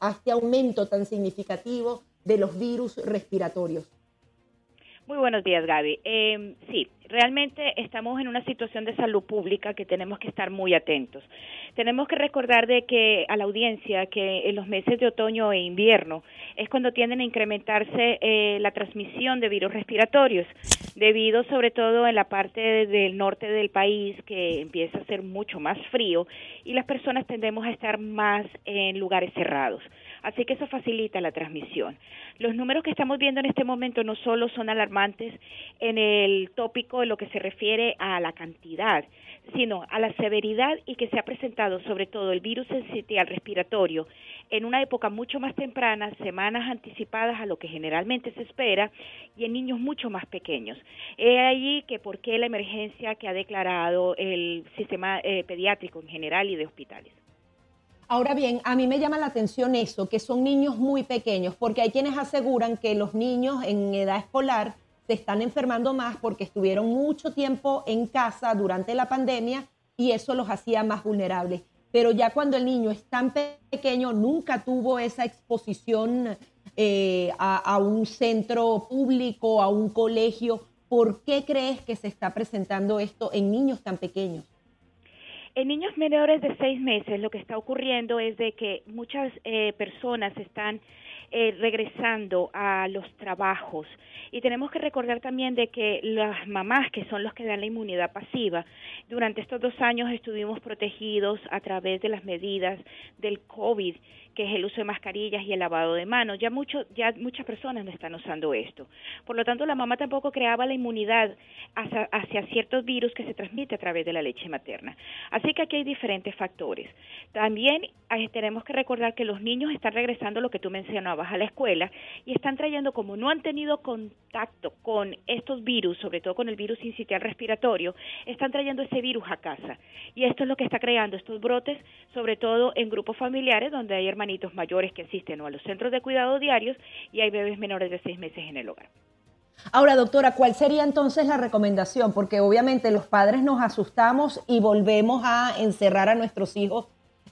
a este aumento tan significativo de los virus respiratorios. Muy buenos días, Gaby. Eh, sí, realmente estamos en una situación de salud pública que tenemos que estar muy atentos. Tenemos que recordar de que a la audiencia que en los meses de otoño e invierno es cuando tienden a incrementarse eh, la transmisión de virus respiratorios, debido sobre todo en la parte del norte del país que empieza a ser mucho más frío y las personas tendemos a estar más en lugares cerrados. Así que eso facilita la transmisión. Los números que estamos viendo en este momento no solo son alarmantes en el tópico de lo que se refiere a la cantidad, sino a la severidad y que se ha presentado sobre todo el virus sensitial respiratorio en una época mucho más temprana, semanas anticipadas a lo que generalmente se espera y en niños mucho más pequeños. He allí que por qué la emergencia que ha declarado el sistema eh, pediátrico en general y de hospitales. Ahora bien, a mí me llama la atención eso, que son niños muy pequeños, porque hay quienes aseguran que los niños en edad escolar se están enfermando más porque estuvieron mucho tiempo en casa durante la pandemia y eso los hacía más vulnerables. Pero ya cuando el niño es tan pequeño, nunca tuvo esa exposición eh, a, a un centro público, a un colegio. ¿Por qué crees que se está presentando esto en niños tan pequeños? En niños menores de seis meses lo que está ocurriendo es de que muchas eh, personas están eh, regresando a los trabajos. Y tenemos que recordar también de que las mamás que son los que dan la inmunidad pasiva durante estos dos años estuvimos protegidos a través de las medidas del COVID que es el uso de mascarillas y el lavado de manos. Ya, mucho, ya muchas personas no están usando esto. Por lo tanto, la mamá tampoco creaba la inmunidad hacia, hacia ciertos virus que se transmite a través de la leche materna. Así que aquí hay diferentes factores. También eh, tenemos que recordar que los niños están regresando, lo que tú mencionabas, a la escuela y están trayendo, como no han tenido contacto con estos virus, sobre todo con el virus incitial respiratorio, están trayendo ese virus a casa. Y esto es lo que está creando estos brotes, sobre todo en grupos familiares donde hay mayores que asisten a los centros de cuidado diarios y hay bebés menores de seis meses en el hogar. Ahora, doctora, ¿cuál sería entonces la recomendación? Porque obviamente los padres nos asustamos y volvemos a encerrar a nuestros hijos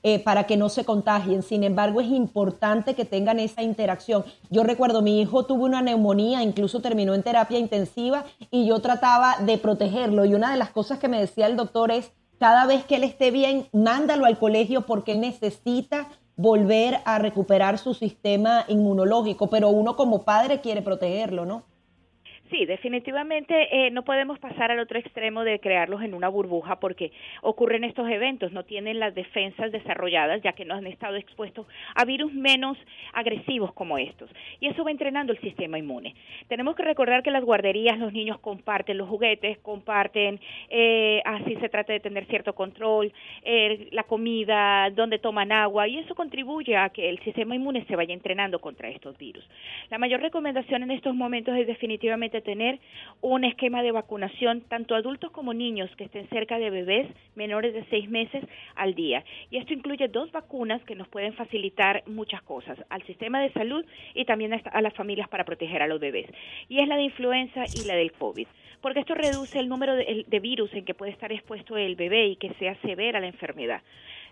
eh, para que no se contagien. Sin embargo, es importante que tengan esa interacción. Yo recuerdo, mi hijo tuvo una neumonía, incluso terminó en terapia intensiva y yo trataba de protegerlo. Y una de las cosas que me decía el doctor es, cada vez que él esté bien, mándalo al colegio porque necesita volver a recuperar su sistema inmunológico, pero uno como padre quiere protegerlo, ¿no? Sí, definitivamente eh, no podemos pasar al otro extremo de crearlos en una burbuja porque ocurren estos eventos, no tienen las defensas desarrolladas ya que no han estado expuestos a virus menos agresivos como estos. Y eso va entrenando el sistema inmune. Tenemos que recordar que las guarderías, los niños comparten los juguetes, comparten, eh, así se trata de tener cierto control, eh, la comida, donde toman agua y eso contribuye a que el sistema inmune se vaya entrenando contra estos virus. La mayor recomendación en estos momentos es definitivamente tener un esquema de vacunación, tanto adultos como niños que estén cerca de bebés menores de seis meses al día. Y esto incluye dos vacunas que nos pueden facilitar muchas cosas, al sistema de salud y también a las familias para proteger a los bebés. Y es la de influenza y la del COVID porque esto reduce el número de, de, virus en que puede estar expuesto el bebé y que sea severa la enfermedad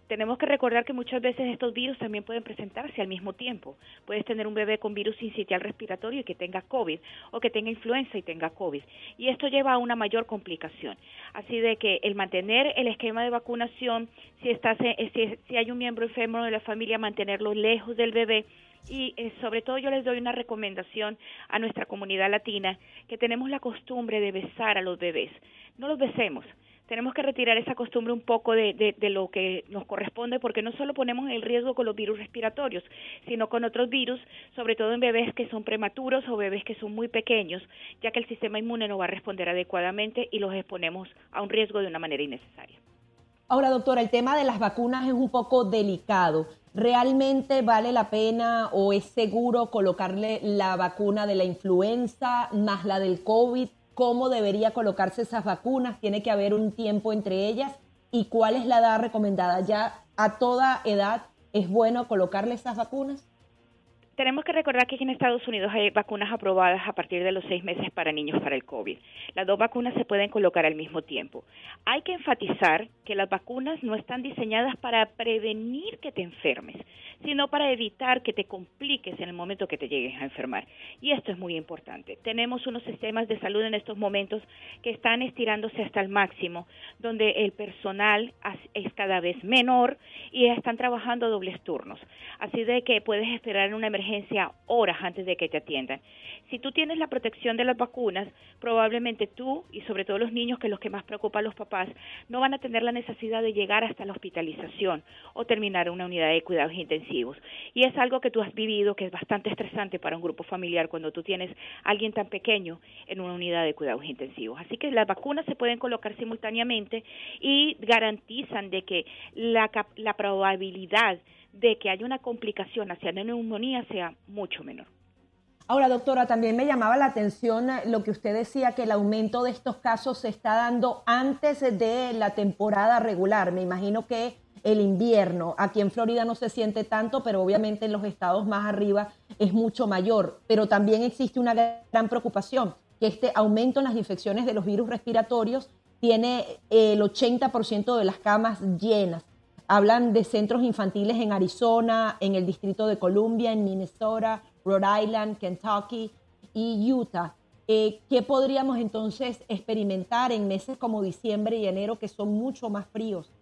tenemos que recordar que muchas veces estos virus también pueden presentarse al mismo tiempo. Puedes tener un bebé con virus sincitial respiratorio y que tenga COVID, o que tenga influenza y tenga COVID. Y esto lleva a una mayor complicación. Así de que el mantener el esquema de vacunación, si, está, si, si hay un miembro enfermo de la familia, mantenerlo lejos del bebé, y eh, sobre todo yo les doy una recomendación a nuestra comunidad latina que tenemos la costumbre de besar a los bebés. No los besemos, tenemos que retirar esa costumbre un poco de, lo que nos corresponde porque no solo ponemos en riesgo con los virus respiratorios, sino con otros virus, sobre todo en bebés que son prematuros o bebés que son muy pequeños, ya que el sistema inmune no va a responder adecuadamente y los exponemos a un riesgo de una manera innecesaria. Ahora, doctora, el tema de las vacunas es un poco delicado. ¿Realmente vale la pena o es seguro colocarle la vacuna de la influenza más la del COVID? Cómo debería colocarse esas vacunas, tiene que haber un tiempo entre ellas y cuál es la edad recomendada. ¿Ya a toda edad es bueno colocarle esas vacunas? Tenemos que recordar que aquí en Estados Unidos hay vacunas aprobadas a partir de los seis meses para niños para el COVID. Las dos vacunas se pueden colocar al mismo tiempo. Hay que enfatizar que las vacunas no están diseñadas para prevenir que te enfermes, sino para evitar que te compliques en el momento que te llegues a enfermar. Y esto es muy importante. Tenemos unos sistemas de salud en estos momentos que están estirándose hasta el máximo, donde el personal es cada vez menor y están trabajando dobles turnos. Así de que puedes esperar una emergencia horas antes de que te atiendan. Si tú tienes la protección de las vacunas, probablemente tú y sobre todo los niños, que es los que más preocupa a los papás, no van a tener la necesidad de llegar hasta la hospitalización o terminar una unidad de cuidados intensivos. Y es algo que tú has vivido que es bastante estresante para un grupo familiar cuando tú tienes a alguien tan pequeño en una unidad de cuidados intensivos. Así que las vacunas se pueden colocar simultáneamente y garantizan de que la, la probabilidad de que haya una complicación hacia la neumonía sea mucho menor. Ahora, doctora, también me llamaba la atención eh, lo que usted decía, que el aumento de estos casos se está dando antes de la temporada regular. Me imagino que el invierno, aquí en Florida no se siente tanto, pero obviamente en los estados más arriba es mucho mayor. Pero también existe una gran preocupación, que este aumento en las infecciones de los virus respiratorios tiene el 80% de las camas llenas. Hablan de centros infantiles en Arizona, en el Distrito de Columbia, en Minnesota, Rhode Island, Kentucky y Utah. Eh, ¿Qué podríamos entonces experimentar en meses como diciembre y enero que son mucho más fríos?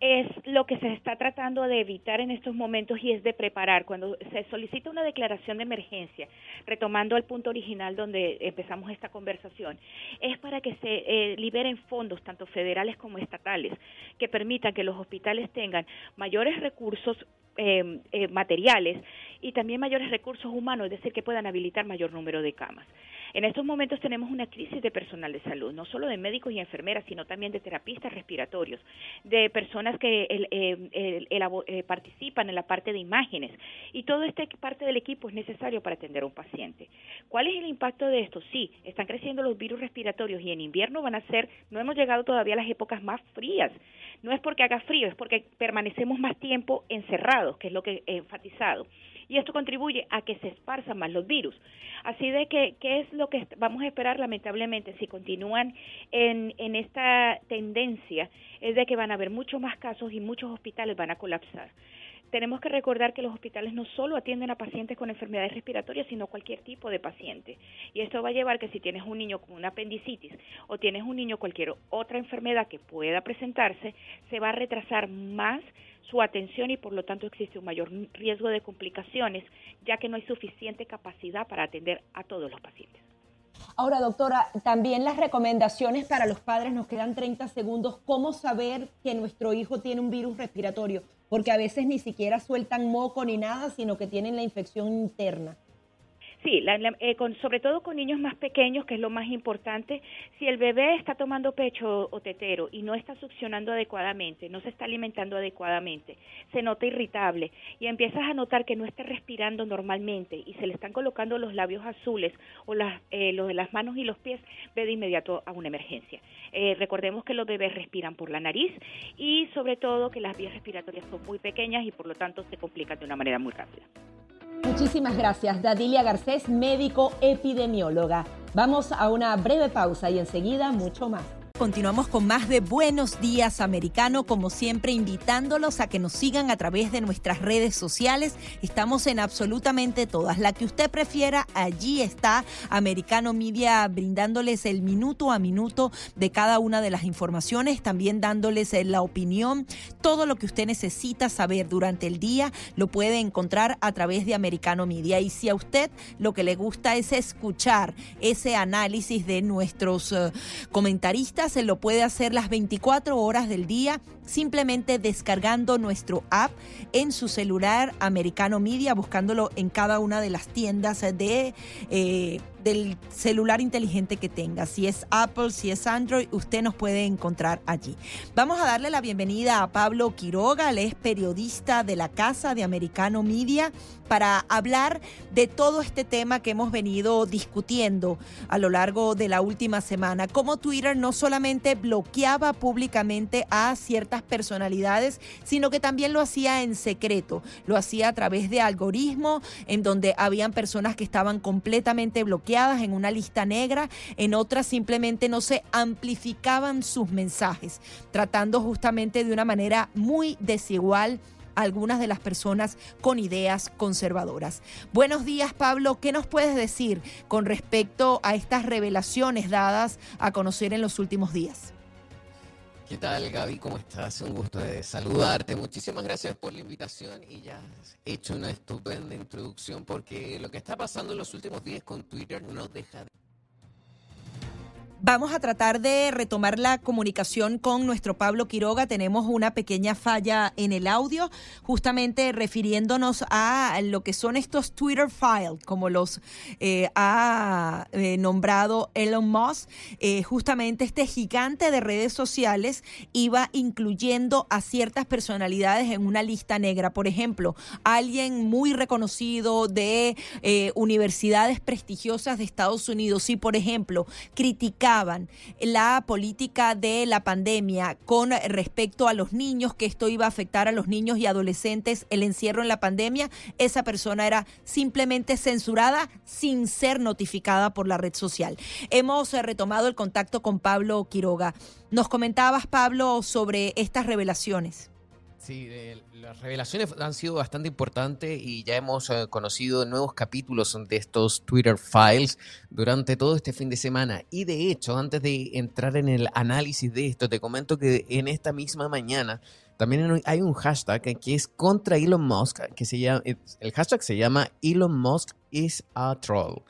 Es lo que se está tratando de evitar en estos momentos y es de preparar. Cuando se solicita una declaración de emergencia, retomando el punto original donde empezamos esta conversación, es para que se eh, liberen fondos, tanto federales como estatales, que permitan que los hospitales tengan mayores recursos eh, eh, materiales y también mayores recursos humanos, es decir, que puedan habilitar mayor número de camas. En estos momentos tenemos una crisis de personal de salud, no solo de médicos y enfermeras, sino también de terapistas respiratorios, de personas que eh, eh, participan en la parte de imágenes. Y todo este parte del equipo es necesario para atender a un paciente. ¿Cuál es el impacto de esto? Sí, están creciendo los virus respiratorios y en invierno van a ser, no hemos llegado todavía a las épocas más frías. No es porque haga frío, es porque permanecemos más tiempo encerrados, que es lo que he enfatizado esto contribuye a que se esparzan más los virus. Así de que, ¿qué es lo que vamos a esperar lamentablemente si continúan en, en esta tendencia? Es de que van a haber muchos más casos y muchos hospitales van a colapsar tenemos que recordar que los hospitales no solo atienden a pacientes con enfermedades respiratorias, sino cualquier tipo de paciente. Y esto va a llevar que si tienes un niño con una apendicitis o tienes un niño cualquier otra enfermedad que pueda presentarse, se va a retrasar más su atención y por lo tanto existe un mayor riesgo de complicaciones, ya que no hay suficiente capacidad para atender a todos los pacientes. Ahora, doctora, también las recomendaciones para los padres, nos quedan 30 segundos, ¿cómo saber que nuestro hijo tiene un virus respiratorio? Porque a veces ni siquiera sueltan moco ni nada, sino que tienen la infección interna. Sí, eh, con, sobre todo con niños más pequeños, que es lo más importante. Si el bebé está tomando pecho o tetero y no está succionando adecuadamente, no se está alimentando adecuadamente, se nota irritable y empiezas a notar que no está respirando normalmente y se le están colocando los labios azules o las, eh, los de las manos y los pies, ve de inmediato a una emergencia. Eh, recordemos que los bebés respiran por la nariz y sobre todo que las vías respiratorias son muy pequeñas y por lo tanto se complican de una manera muy rápida. Muchísimas gracias, Dadilia Garcés, médico epidemióloga. Vamos a una breve pausa y enseguida mucho más. Continuamos con más de Buenos Días Americano, como siempre invitándolos a que nos sigan a través de nuestras redes sociales. Estamos en absolutamente todas. La que usted prefiera, allí está Americano Media brindándoles el minuto a minuto de cada una de las informaciones, también dándoles eh, la opinión. Todo lo que usted necesita saber durante el día lo puede encontrar a través de Americano Media. Y si a usted lo que le gusta es escuchar ese análisis de nuestros eh, se lo puede hacer las 24 horas del día simplemente descargando nuestro app en su celular americano media, buscándolo en cada una de las tiendas de... Eh, del celular inteligente que tenga. Si es Apple, si es Android, usted nos puede encontrar allí. Vamos a darle la bienvenida a Pablo Quiroga, él es periodista de la Casa de Americano Media, para hablar de todo este tema que hemos venido discutiendo a lo largo de la última semana. Cómo Twitter no solamente bloqueaba públicamente a ciertas personalidades, sino que también lo hacía en secreto. Lo hacía a través de algoritmos en donde habían personas que estaban completamente bloqueadas en una lista negra, en otras simplemente no se amplificaban sus mensajes, tratando justamente de una manera muy desigual a algunas de las personas con ideas conservadoras. Buenos días, Pablo. ¿Qué nos puedes decir con respecto a estas revelaciones dadas a conocer en los últimos días? ¿Qué tal, Gaby? ¿Cómo estás? Un gusto de saludarte. Muchísimas gracias por la invitación y ya has hecho una estupenda introducción porque lo que está pasando en los últimos días con Twitter no deja de Vamos a tratar de retomar la comunicación con nuestro Pablo Quiroga. Tenemos una pequeña falla en el audio, justamente refiriéndonos a lo que son estos Twitter files, como los eh, ha eh, nombrado Elon Musk. Eh, justamente este gigante de redes sociales iba incluyendo a ciertas personalidades en una lista negra. Por ejemplo, alguien muy reconocido de universidades prestigiosas de Estados Unidos. Y, por ejemplo, la política de la pandemia con respecto a los niños, que esto iba a afectar a los niños y adolescentes, el encierro en la pandemia, esa persona era simplemente censurada sin ser notificada por la red social. Hemos eh, retomado el contacto con Pablo Quiroga. Nos comentabas, Pablo, sobre estas revelaciones. Sí, las revelaciones han sido bastante importantes y ya hemos eh, conocido nuevos capítulos de estos Twitter Files durante todo este fin de semana. Y de hecho, antes de entrar en el análisis de esto, te comento que en esta misma mañana también hay un hashtag que es contra Elon Musk, que se llama, el hashtag se llama Elon Musk is a troll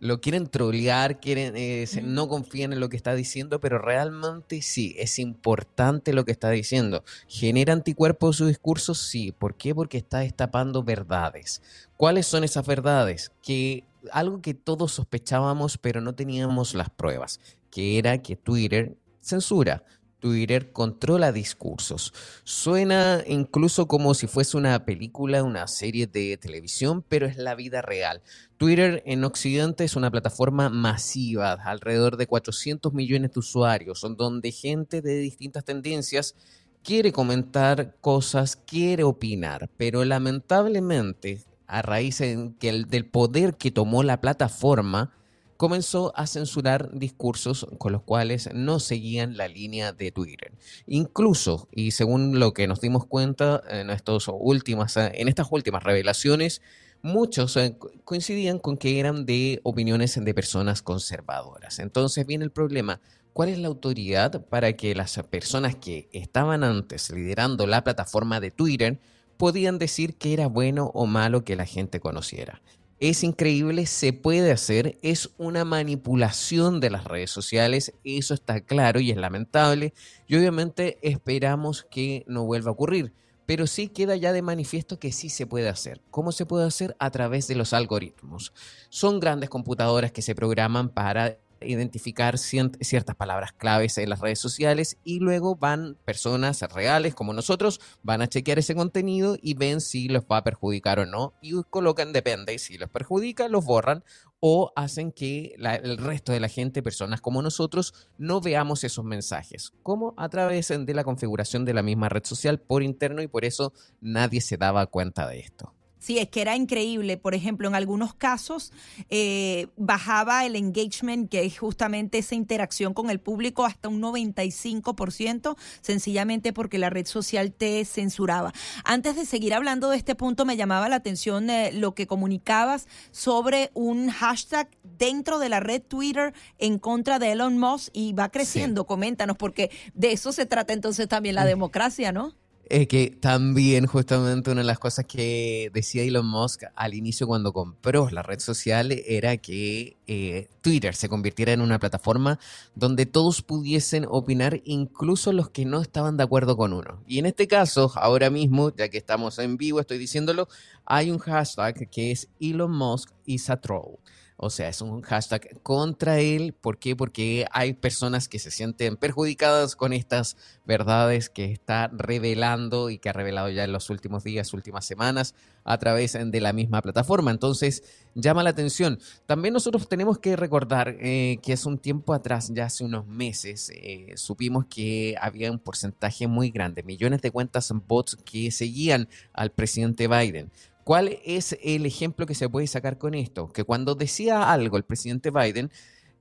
lo quieren trolear, quieren, eh, no confían en lo que está diciendo, pero realmente sí, es importante lo que está diciendo. ¿Genera anticuerpos su discurso? Sí. ¿Por qué? Porque está destapando verdades. ¿Cuáles son esas verdades? Que algo que todos sospechábamos, pero no teníamos las pruebas, que era que Twitter censura. Twitter controla discursos. Suena incluso como si fuese una película, una serie de televisión, pero es la vida real. Twitter en Occidente es una plataforma masiva, alrededor de 400 millones de usuarios, donde gente de distintas tendencias quiere comentar cosas, quiere opinar, pero lamentablemente a raíz del poder que tomó la plataforma, comenzó a censurar discursos con los cuales no seguían la línea de Twitter. Incluso, y según lo que nos dimos cuenta en, estas últimas revelaciones, muchos eh, coincidían con que eran de opiniones de personas conservadoras. Entonces viene el problema. ¿Cuál es la autoridad para que las personas que estaban antes liderando la plataforma de Twitter podían decir que era bueno o malo que la gente conociera? Es increíble, se puede hacer, es una manipulación de las redes sociales, eso está claro y es lamentable y obviamente esperamos que no vuelva a ocurrir. pero sí queda ya de manifiesto que sí se puede hacer. ¿Cómo se puede hacer? A través de los algoritmos. Son grandes computadoras que se programan para identificar ciertas palabras claves en las redes sociales y luego van personas reales como nosotros, van a chequear ese contenido y ven si los va a perjudicar o no y colocan depende, si los perjudica los borran o hacen que el resto de la gente, personas como nosotros, no veamos esos mensajes, como a través de la configuración de la misma red social por interno y por eso nadie se daba cuenta de esto. Sí, es que era increíble. Por ejemplo, en algunos casos eh, bajaba el engagement, que es justamente esa interacción con el público, hasta un 95%, sencillamente porque la red social te censuraba. Antes de seguir hablando de este punto, me llamaba la atención eh, lo que comunicabas sobre un hashtag dentro de la red Twitter en contra de Elon Musk y va creciendo. Coméntanos, porque de eso se trata entonces también la democracia, ¿no? Es que también justamente una de las cosas que decía Elon Musk al inicio cuando compró la red social era que eh, Twitter se convirtiera en una plataforma donde todos pudiesen opinar, incluso los que no estaban de acuerdo con uno. Y en este caso, ahora mismo, ya que estamos en vivo, estoy diciéndolo, hay un hashtag que es Elon Musk is a troll. O sea, es un hashtag contra él. ¿Por qué? Porque hay personas que se sienten perjudicadas con estas verdades que está revelando y que ha revelado ya en los últimos días, últimas semanas, a través de la misma plataforma. Entonces, llama la atención. También nosotros tenemos que recordar eh, que hace un tiempo atrás, ya hace unos meses, eh, supimos que había un porcentaje muy grande, millones de cuentas en bots que seguían al presidente Biden. ¿Cuál es el ejemplo que se puede sacar con esto? Que cuando decía algo el presidente Biden,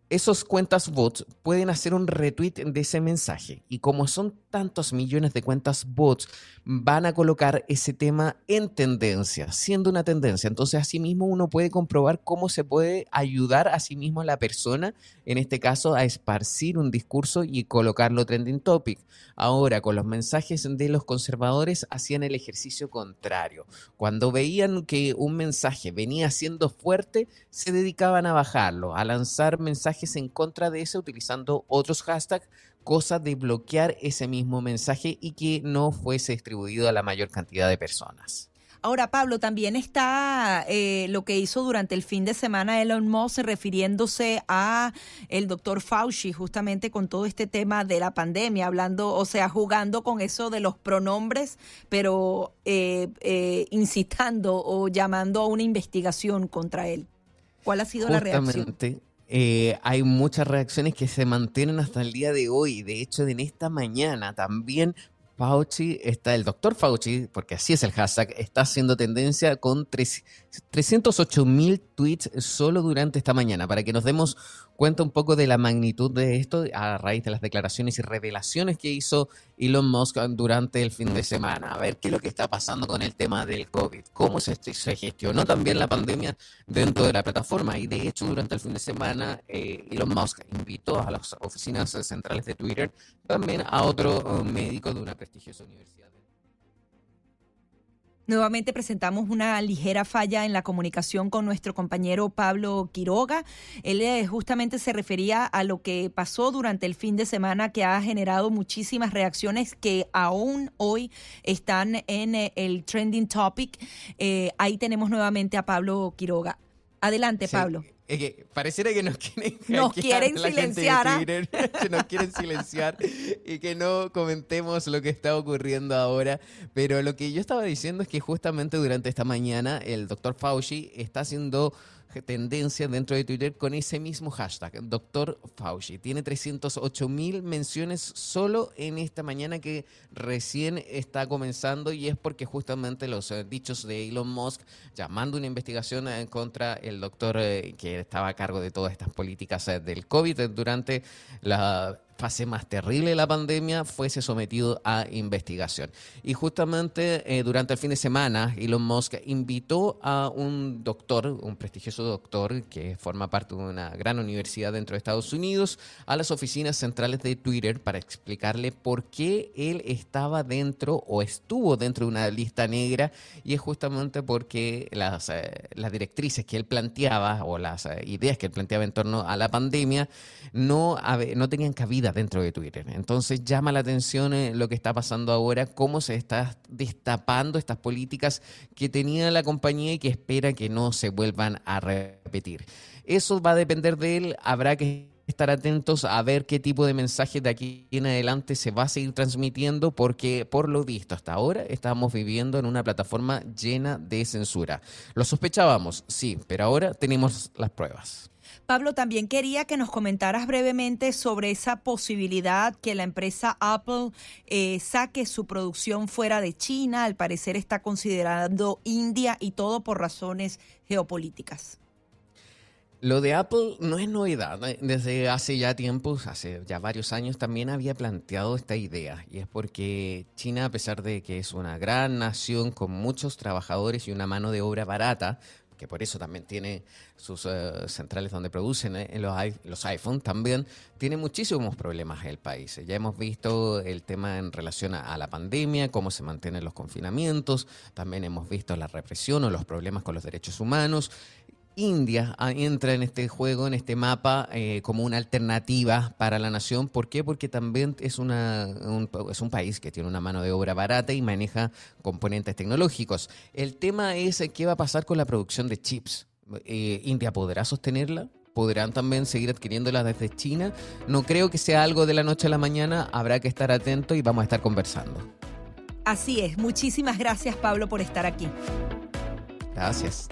esos cuentas bots pueden hacer un retweet de ese mensaje. Y como son tantos millones de cuentas bots, van a colocar ese tema en tendencia, siendo una tendencia. Entonces, asimismo, uno puede comprobar cómo se puede ayudar a sí mismo a la persona, en este caso, a esparcir un discurso y colocarlo trending topic. Ahora, con los mensajes de los conservadores, hacían el ejercicio contrario. Cuando veían que un mensaje venía siendo fuerte, se dedicaban a bajarlo, a lanzar mensajes en contra de eso utilizando otros hashtags, cosa de bloquear ese mismo mensaje y que no fuese distribuido a la mayor cantidad de personas. Ahora, Pablo, también está eh, lo que hizo durante el fin de semana Elon Musk refiriéndose a el doctor Fauci, justamente con todo este tema de la pandemia, hablando, o sea, jugando con eso de los pronombres, pero eh, eh, incitando o llamando a una investigación contra él. ¿Cuál ha sido la reacción? Eh, hay muchas reacciones que se mantienen hasta el día de hoy. De hecho, en esta mañana también Fauci está, el doctor Fauci, porque así es el hashtag, está haciendo tendencia con 308 mil tweets solo durante esta mañana, para que nos demos cuenta un poco de la magnitud de esto a raíz de las declaraciones y revelaciones que hizo Elon Musk durante el fin de semana. A ver qué es lo que está pasando con el tema del COVID, cómo se, se gestionó también la pandemia dentro de la plataforma. Y de hecho, durante el fin de semana, eh, Elon Musk invitó a las oficinas centrales de Twitter también a otro uh, médico de una prestigiosa universidad. Nuevamente presentamos una ligera falla en la comunicación con nuestro compañero Pablo Quiroga. Él eh, justamente se refería a lo que pasó durante el fin de semana que ha generado muchísimas reacciones que aún hoy están en eh, el trending topic. Eh, ahí tenemos nuevamente a Pablo Quiroga. Adelante, Pablo. Es que pareciera que nos quieren, nos quieren silenciar. ¿ah? que nos quieren silenciar y que no comentemos lo que está ocurriendo ahora. Pero lo que yo estaba diciendo es que justamente durante esta mañana el doctor Fauci está haciendo tendencia dentro de Twitter con ese mismo hashtag, Doctor Fauci. Tiene 308 mil menciones solo en esta mañana que recién está comenzando y es porque justamente los eh, dichos de Elon Musk llamando una investigación en eh, contra el doctor eh, que estaba a cargo de todas estas políticas del COVID durante la fase más terrible de la pandemia fuese sometido a investigación. Y justamente eh, durante el fin de semana, Elon Musk invitó a un doctor, un prestigioso doctor que forma parte de una gran universidad dentro de Estados Unidos, a las oficinas centrales de Twitter para explicarle por qué él estaba dentro o estuvo dentro de una lista negra y es justamente porque las, eh, las directrices que él planteaba o las eh, ideas que él planteaba en torno a la pandemia no, no tenían cabida dentro de Twitter. Entonces llama la atención eh, lo que está pasando ahora, cómo se está destapando estas políticas que tenía la compañía y que espera que no se vuelvan a repetir. Eso va a depender de él, habrá que estar atentos a ver qué tipo de mensajes de aquí en adelante se va a seguir transmitiendo porque por lo visto hasta ahora estamos viviendo en una plataforma llena de censura. Lo sospechábamos, sí, pero ahora tenemos las pruebas. Pablo, también quería que nos comentaras brevemente sobre esa posibilidad que la empresa Apple eh, saque su producción fuera de China. Al parecer está considerando India y todo por razones geopolíticas. Lo de Apple no es novedad. Desde hace ya tiempos, hace ya varios años, también había planteado esta idea. Y es porque China, a pesar de que es una gran nación con muchos trabajadores y una mano de obra barata, que por eso también tiene sus eh, centrales donde producen eh, los, los iPhones, también tiene muchísimos problemas el país. Ya hemos visto el tema en relación a, a, la pandemia, cómo se mantienen los confinamientos, también hemos visto la represión o los problemas con los derechos humanos. India ah, entra en este juego, en este mapa, eh, como una alternativa para la nación. ¿Por qué? Porque también es, una, un, es un país que tiene una mano de obra barata y maneja componentes tecnológicos. El tema es qué va a pasar con la producción de chips. Eh, ¿India podrá sostenerla? podrán también seguir adquiriéndolas desde China. No creo que sea algo de la noche a la mañana, habrá que estar atento y vamos a estar conversando. Así es, muchísimas gracias Pablo por estar aquí. Gracias.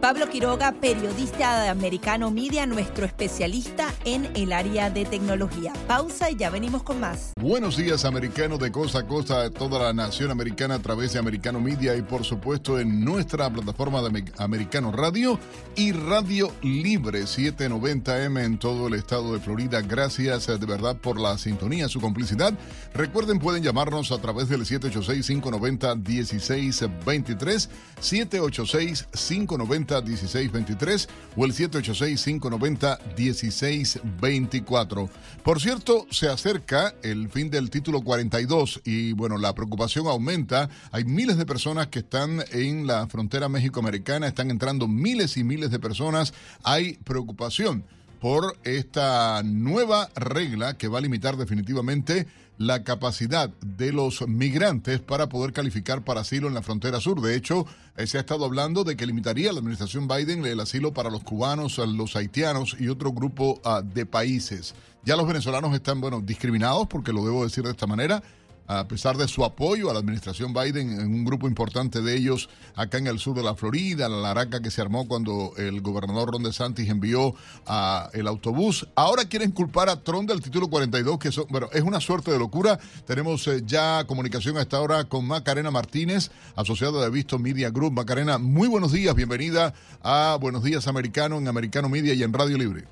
Pablo Quiroga, periodista de Americano Media, nuestro especialista en el área de tecnología. Pausa y ya venimos con más. Buenos días, americanos de costa a costa de toda la nación americana a través de Americano Media y por supuesto en nuestra plataforma de Americano Radio y Radio Libre 790M en todo el estado de Florida. Gracias de verdad por la sintonía, su complicidad. Recuerden, pueden llamarnos a través del 786-590-1623, 786-590 1623 o el 786-590-1624. Por cierto, se acerca el fin del título 42 y bueno, la preocupación aumenta. Hay miles de personas que están en la frontera México-Americana, están entrando miles y miles de personas. Hay preocupación por esta nueva regla que va a limitar definitivamente la capacidad de los migrantes para poder calificar para asilo en la frontera sur. De hecho, eh, se ha estado hablando de que limitaría la administración Biden el asilo para los cubanos, los haitianos y otro grupo uh, de países. Ya los venezolanos están, bueno, discriminados, porque lo debo decir de esta manera, a pesar de su apoyo a la administración Biden, en un grupo importante de ellos acá en el sur de la Florida, la laraca que se armó cuando el gobernador Ron DeSantis envió a el autobús. Ahora quieren culpar a Trump del título 42, que bueno, es una suerte de locura. Tenemos eh, ya comunicación a esta hora con Macarena Martínez, asociada de Visto Media Group. Macarena, muy buenos días, bienvenida a Buenos Días Americano en Americano Media y en Radio Libre.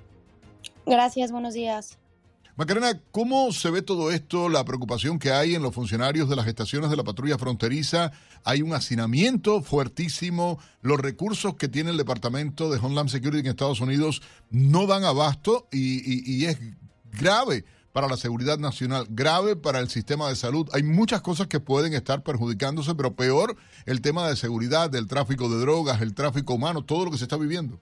Gracias, buenos días. Macarena, ¿cómo se ve todo esto, la preocupación que hay en los funcionarios de las estaciones de la patrulla fronteriza? Hay un hacinamiento fuertísimo, los recursos que tiene el Departamento de Homeland Security en Estados Unidos no dan abasto y, y es grave para la seguridad nacional, grave para el sistema de salud. Hay muchas cosas que pueden estar perjudicándose, pero peor el tema de seguridad, del tráfico de drogas, el tráfico humano, todo lo que se está viviendo.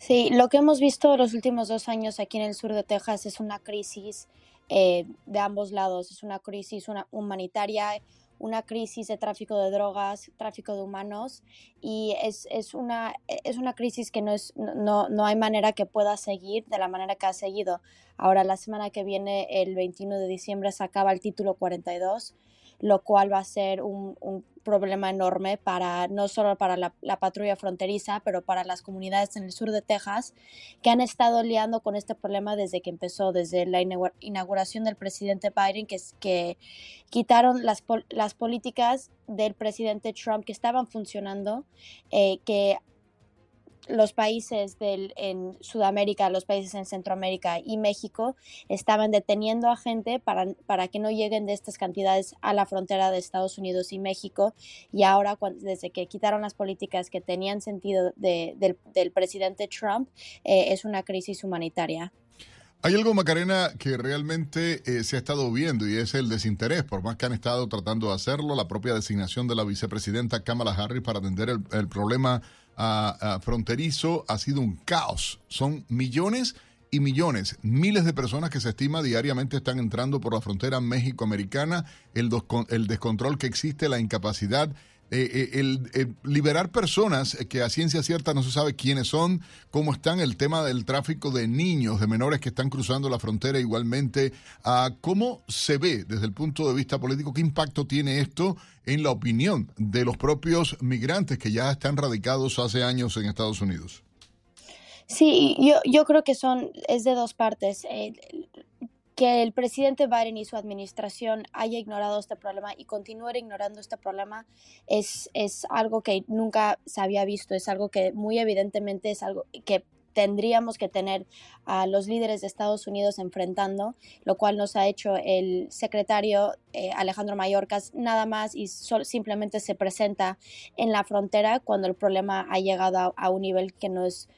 Sí, lo que hemos visto los últimos dos años aquí en el sur de Texas es una crisis eh, de ambos lados. Es una crisis una, humanitaria, una crisis de tráfico de drogas, tráfico de humanos y es, es, una, es una crisis que no, es, no, no hay manera que pueda seguir de la manera que ha seguido. Ahora, la semana que viene, el 21 de diciembre, se acaba el título 42 lo cual va a ser un, problema enorme para no solo para la, patrulla fronteriza, pero para las comunidades en el sur de Texas que han estado liando con este problema desde que empezó, desde la inauguración del presidente Biden, que, que quitaron las, las políticas del presidente Trump que estaban funcionando, eh, que los países del, en Sudamérica, los países en Centroamérica y México estaban deteniendo a gente para, para que no lleguen de estas cantidades a la frontera de Estados Unidos y México. Y ahora, desde que quitaron las políticas que tenían sentido del, presidente Trump, eh, es una crisis humanitaria. Hay algo, Macarena, que realmente eh, se ha estado viendo y es el desinterés, por más que han estado tratando de hacerlo, la propia designación de la vicepresidenta Kamala Harris para atender el, problema fronterizo ha sido un caos. Son millones y millones, miles de personas que se estima diariamente están entrando por la frontera México-Americana, el, el descontrol que existe, la incapacidad eh, eh, el, eh, liberar personas que a ciencia cierta no se sabe quiénes son, cómo están el tema del tráfico de niños, de menores que están cruzando la frontera igualmente, a cómo se ve desde el punto de vista político, qué impacto tiene esto en la opinión de los propios migrantes que ya están radicados hace años en Estados Unidos. Sí, yo, yo creo que son, es de dos partes que el presidente Biden y su administración haya ignorado este problema y continúe ignorando este problema es, es algo que nunca se había visto, es algo que muy evidentemente es algo que tendríamos que tener a los líderes de Estados Unidos enfrentando, lo cual nos ha hecho el secretario eh, Alejandro Mayorkas nada más y simplemente se presenta en la frontera cuando el problema ha llegado a un nivel que no es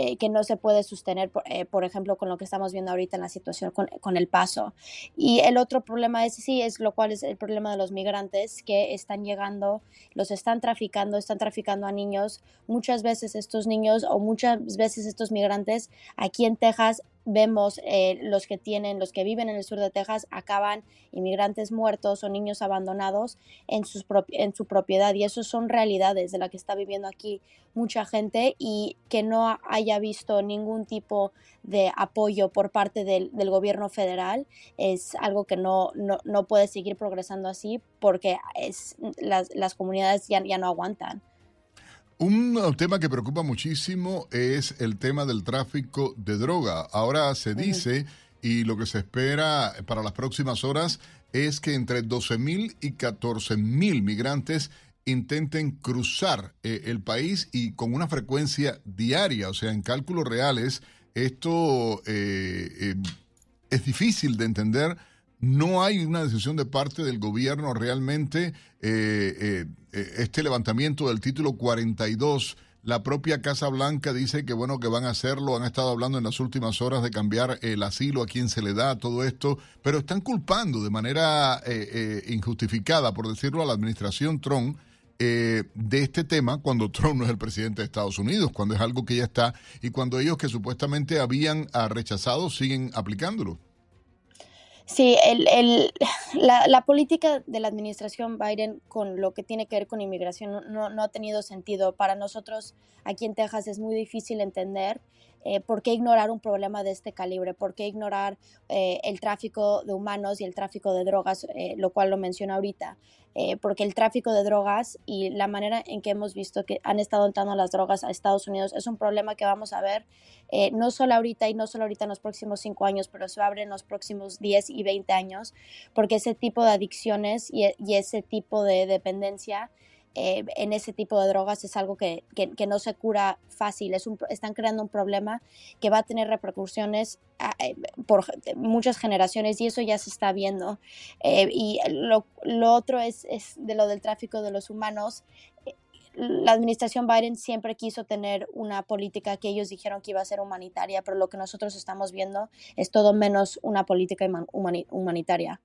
eh, que no se puede sostener, eh, por, ejemplo, con lo que estamos viendo ahorita en la situación con, el paso. Y el otro problema es, sí, es lo cual es el problema de los migrantes que están llegando, los están traficando, están traficando a niños. Muchas veces estos niños o muchas veces estos migrantes aquí en Texas vemos eh, los que tienen, los que viven en el sur de Texas, acaban inmigrantes muertos o niños abandonados en, sus en su propiedad. Y eso son realidades de la que está viviendo aquí mucha gente y que no haya visto ningún tipo de apoyo por parte del, gobierno federal es algo que no, no, puede seguir progresando así porque es, las, las comunidades ya, ya no aguantan. Un tema que preocupa muchísimo es el tema del tráfico de droga. Ahora se dice, y lo que se espera para las próximas horas, es que entre 12 mil y 14 mil migrantes intenten cruzar eh, el país y con una frecuencia diaria, o sea, en cálculos reales, esto eh, eh, es difícil de entender no hay una decisión de parte del gobierno realmente. Eh, eh, este levantamiento del título 42, la propia Casa Blanca dice que bueno, que van a hacerlo, han estado hablando en las últimas horas de cambiar el asilo a quien se le da, todo esto, pero están culpando de manera eh, injustificada, por decirlo, a la administración Trump. de este tema cuando Trump no es el presidente de Estados Unidos, cuando es algo que ya está y cuando ellos que supuestamente habían ah, rechazado siguen aplicándolo. Sí, el, el, la, la, política de la administración Biden con lo que tiene que ver con inmigración no, no ha tenido sentido. Para nosotros aquí en Texas es muy difícil entender eh, ¿por qué ignorar un problema de este calibre? ¿Por qué ignorar eh, el tráfico de humanos y el tráfico de drogas, eh, lo cual lo menciona ahorita? Porque el tráfico de drogas y la manera en que hemos visto que han estado entrando las drogas a Estados Unidos es un problema que vamos a ver no solo ahorita y no solo ahorita en los próximos cinco años, pero se abre en los próximos 10 y 20 años, porque ese tipo de adicciones y ese tipo de dependencia eh, en ese tipo de drogas es algo que, que, no se cura fácil. Es están creando un problema que va a tener repercusiones ah, eh, por muchas generaciones y eso ya se está viendo. Eh, y lo, lo otro es, es, de lo del tráfico de los humanos la administración Biden siempre quiso tener una política que ellos dijeron que iba a ser humanitaria, pero lo que nosotros estamos viendo es todo menos una política humanitaria.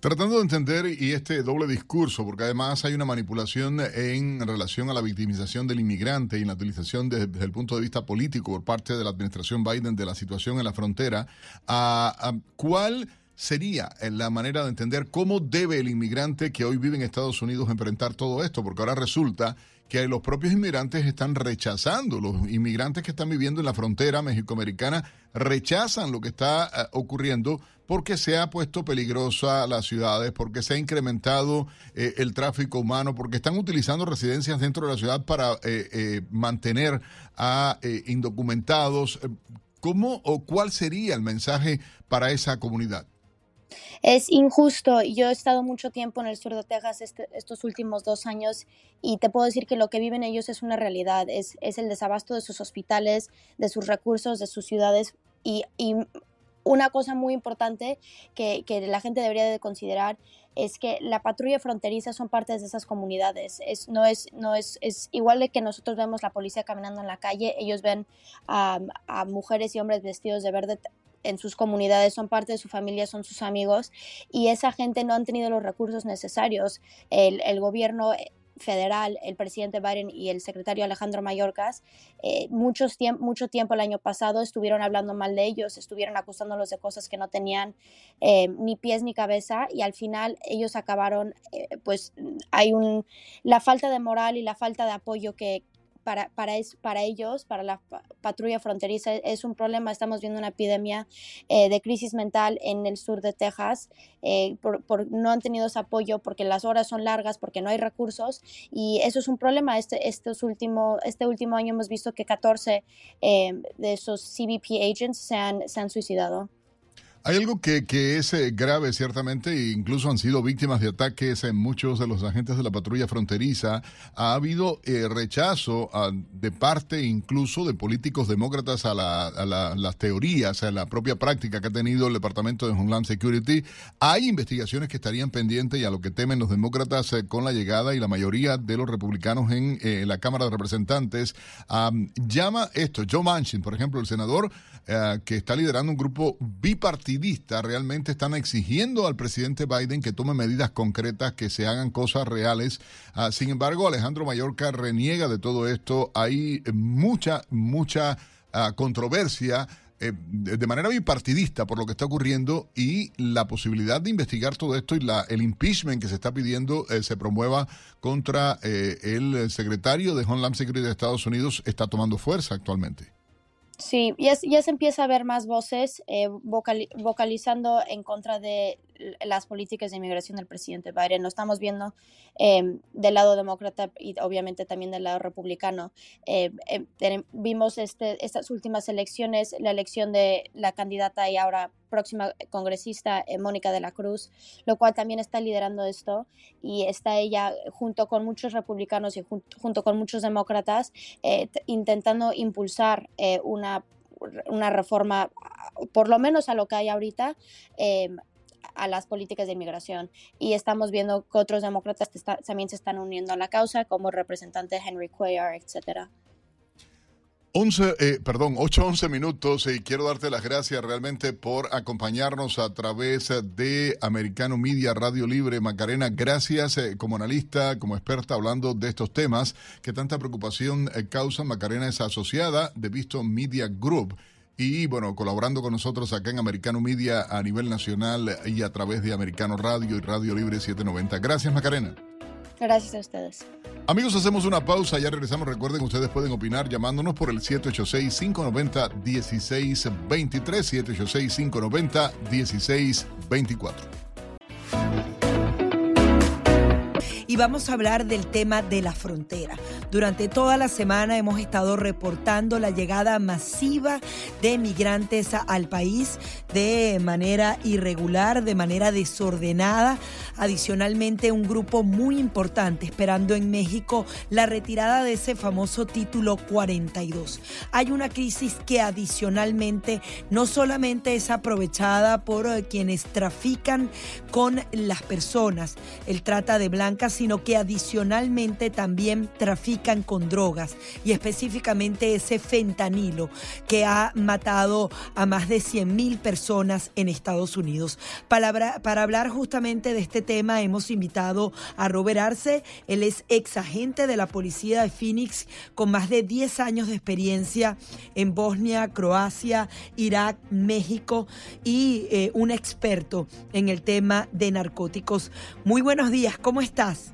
Tratando de entender y este doble discurso, porque además hay una manipulación en relación a la victimización del inmigrante y la utilización desde, el punto de vista político por parte de la administración Biden de la situación en la frontera, a, ¿cuál sería la manera de entender cómo debe el inmigrante que hoy vive en Estados Unidos enfrentar todo esto? Porque ahora resulta que los propios inmigrantes están rechazando, los inmigrantes que están viviendo en la frontera mexicoamericana rechazan lo que está eh, ocurriendo porque se ha puesto peligrosa las ciudades, porque se ha incrementado eh, el tráfico humano, porque están utilizando residencias dentro de la ciudad para eh, mantener a indocumentados. ¿Cómo o cuál sería el mensaje para esa comunidad? Es injusto. Yo he estado mucho tiempo en el sur de Texas este, estos últimos dos años y te puedo decir que lo que viven ellos es una realidad. Es, el desabasto de sus hospitales, de sus recursos, de sus ciudades y una cosa muy importante que, la gente debería de considerar es que la patrulla fronteriza son partes de esas comunidades. Es, no es, no es, es igual que nosotros vemos la policía caminando en la calle, ellos ven a, mujeres y hombres vestidos de verde en sus comunidades, son parte de su familia, son sus amigos y esa gente no han tenido los recursos necesarios. El gobierno federal, el presidente Biden y el secretario Alejandro Mayorkas, eh, muchos mucho tiempo el año pasado estuvieron hablando mal de ellos, estuvieron acusándolos de cosas que no tenían eh, ni pies ni cabeza y al final ellos acabaron, eh, pues hay un, la falta de moral y la falta de apoyo que, para, para, para ellos, para la patrulla fronteriza, es un problema. Estamos viendo una epidemia eh, de crisis mental en el sur de Texas. Eh, por, no han tenido ese apoyo porque las horas son largas, porque no hay recursos. Y eso es un problema. Este, estos último, este último año hemos visto que 14 eh, de esos CBP agents se han, se han suicidado. Hay algo que, que es eh, grave, ciertamente, e incluso han sido víctimas de ataques en muchos de los agentes de la patrulla fronteriza. Ha habido eh, rechazo ah, de parte incluso de políticos demócratas a, las teorías, a la propia práctica que ha tenido el Departamento de Homeland Security. Hay investigaciones que estarían pendientes y a lo que temen los demócratas eh, con la llegada y la mayoría de los republicanos en la Cámara de Representantes. llama esto, Joe Manchin, por ejemplo, el senador que está liderando un grupo bipartidista realmente están exigiendo al presidente Biden que tome medidas concretas, que se hagan cosas reales. Ah, sin embargo, Alejandro Mayorca reniega de todo esto. Hay mucha, mucha ah, controversia. Eh, de manera bipartidista por lo que está ocurriendo y la posibilidad de investigar todo esto y la, el impeachment que se está pidiendo eh, se promueva contra eh, el secretario de Homeland Security de Estados Unidos está tomando fuerza actualmente. Sí, ya, se empieza a ver más voces eh, vocalizando en contra de las políticas de inmigración del presidente Biden. Lo estamos viendo em, del lado demócrata y obviamente también del lado republicano. Eh, em, vimos este, estas últimas elecciones, la elección de la candidata y ahora próxima congresista eh, Mónica de la Cruz, lo cual también está liderando esto y está ella junto con muchos republicanos y junto con muchos demócratas eh, intentando impulsar una una reforma, por lo menos a lo que hay ahorita, em, a las políticas de inmigración. Y estamos viendo que otros demócratas también se están uniendo a la causa, como el representante Henry Cuellar, etcétera. 11, eh, perdón, 8, 11 minutos y quiero darte las gracias realmente por acompañarnos a través de Americano Media Radio Libre. Macarena, gracias eh, como analista, como experta hablando de estos temas que tanta preocupación eh, causan. Macarena es asociada de Visto Media Group y bueno, colaborando con nosotros acá en Americano Media a nivel nacional y a través de Americano Radio y Radio Libre 790. Gracias, Macarena. Gracias a ustedes. Amigos, hacemos una pausa, ya regresamos. Recuerden, ustedes pueden opinar llamándonos por el 786-590-1623, 786-590-1624 y vamos a hablar del tema de la frontera. Durante toda la semana hemos estado reportando la llegada masiva de migrantes al país de manera irregular, de manera desordenada. Adicionalmente, un grupo muy importante esperando en México la retirada de ese famoso título 42. Hay una crisis que adicionalmente no solamente es aprovechada por eh, quienes trafican con las personas, el trata de blancas, sino que adicionalmente también trafican con drogas y específicamente ese fentanilo que ha matado a más de 100 mil personas en Estados Unidos. Para, hablar justamente de este tema hemos invitado a Robert Arce, él es ex agente de la policía de Phoenix con más de 10 años de experiencia en Bosnia, Croacia, Irak, México y eh, un experto en el tema de narcóticos. Muy buenos días, ¿cómo estás?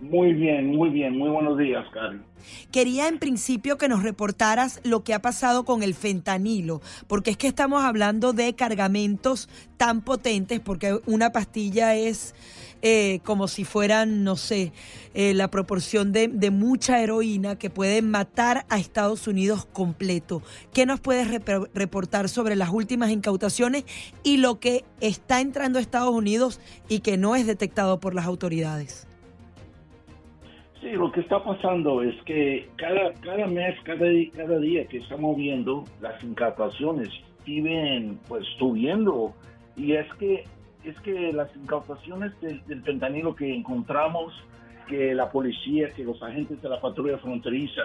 Muy bien, muy bien. Muy buenos días, Karen. Quería en principio que nos reportaras lo que ha pasado con el fentanilo, porque es que estamos hablando de cargamentos tan potentes, porque una pastilla es eh, como si fueran, no sé, eh, la proporción de, mucha heroína que puede matar a Estados Unidos completo. ¿Qué nos puedes reportar sobre las últimas incautaciones y lo que está entrando a Estados Unidos y que no es detectado por las autoridades? Sí, lo que está pasando es que cada, cada mes, cada, día que estamos viendo, las incautaciones siguen pues subiendo. Y es que, es que las incautaciones del, del que encontramos, que la policía, que los agentes de la patrulla fronteriza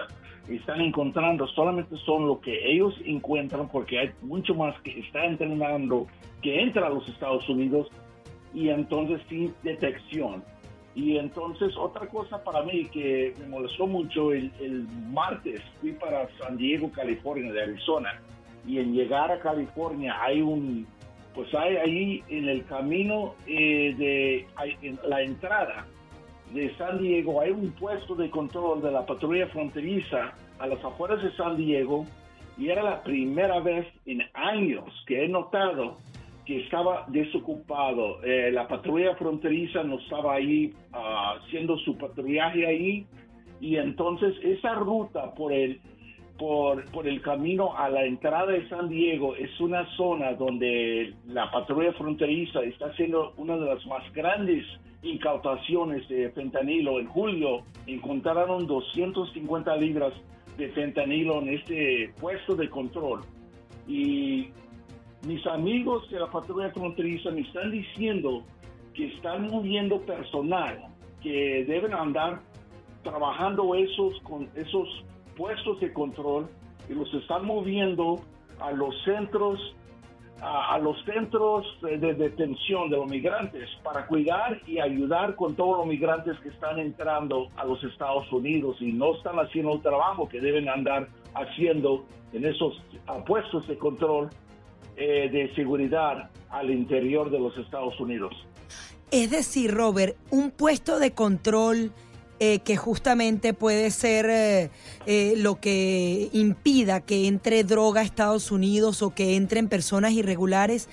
están encontrando, solamente son lo que ellos encuentran, porque hay mucho más que está entrenando que entra a los Estados Unidos y entonces sin detección Y entonces otra cosa para mí que me molestó mucho, el, martes fui para San Diego, California, de Arizona, y en llegar a California hay un, pues hay ahí en el camino eh, de la entrada de San Diego hay un puesto de control de la patrulla fronteriza a las afueras de San Diego. Y era la primera vez en años que he notado que estaba desocupado. Eh, la patrulla fronteriza no estaba ahí ah, haciendo su patrullaje ahí y entonces esa ruta por el por, por el camino a la entrada de San Diego es una zona donde la patrulla fronteriza está haciendo una de las más grandes incautaciones de fentanilo. En julio encontraron 250 libras de fentanilo en este puesto de control. Y mis amigos de la patrulla fronteriza me están diciendo que están moviendo personal, que deben andar trabajando esos, con esos puestos de control y los están moviendo a los centros a, los centros de, detención de los migrantes para cuidar y ayudar con todos los migrantes que están entrando a los Estados Unidos y no están haciendo el trabajo que deben andar haciendo en esos puestos de control eh, de seguridad al interior de los Estados Unidos. Es decir, Robert, un puesto de control eh, que justamente puede ser eh, lo que impida que entre droga a Estados Unidos o que entren personas irregulares,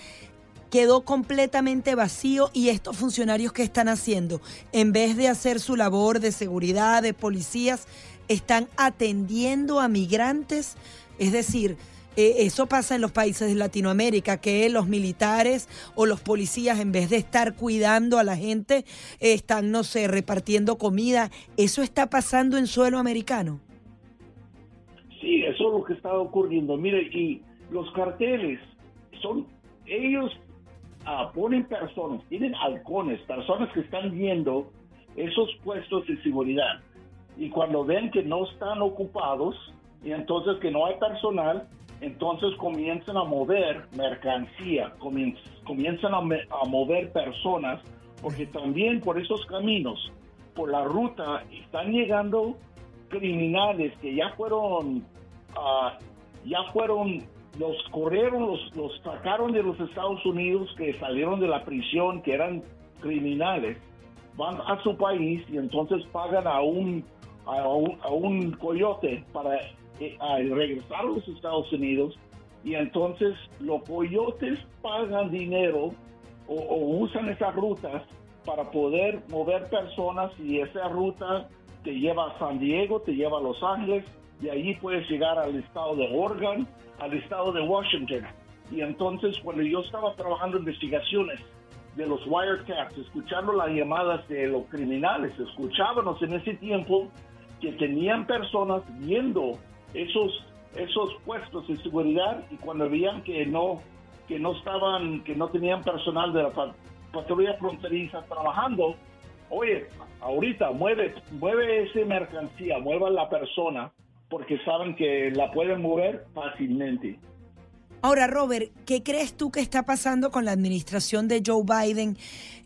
quedó completamente vacío y estos funcionarios que están haciendo, en vez de hacer su labor de seguridad, de policías, están atendiendo a migrantes, es decir, eh, eso pasa en los países de Latinoamérica, que los militares o los policías, en vez de estar cuidando a la gente, están, no sé, repartiendo comida. ¿Eso está pasando en suelo americano? Sí, eso es lo que está ocurriendo. Mire, y los carteles son, ellos ah, ponen personas, tienen halcones, personas que están viendo esos puestos de seguridad. Y cuando ven que no están ocupados, y entonces que no hay personal, entonces comienzan a mover mercancía, comienzan a, mover personas, porque también por esos caminos, por la ruta, están llegando criminales que ya fueron, ah, ya fueron, los corrieron, los, los sacaron de los Estados Unidos, que salieron de la prisión, que eran criminales, van a su país y entonces pagan a un, a un coyote para a regresar a los Estados Unidos y entonces los coyotes pagan dinero o, usan esas rutas para poder mover personas y esa ruta te lleva a San Diego, te lleva a Los Ángeles, y allí puedes llegar al estado de Oregon, al estado de Washington. Y entonces cuando yo estaba trabajando investigaciones de los wiretaps, escuchando las llamadas de los criminales, escuchábamos en ese tiempo que tenían personas viendo esos esos puestos de seguridad y cuando veían que no que no estaban que no tenían personal de la patrulla fronteriza trabajando oye ahorita mueve mueve esa mercancía mueva la persona porque saben que la pueden mover fácilmente Ahora, Robert, ¿qué crees tú que está pasando con la administración de Joe Biden?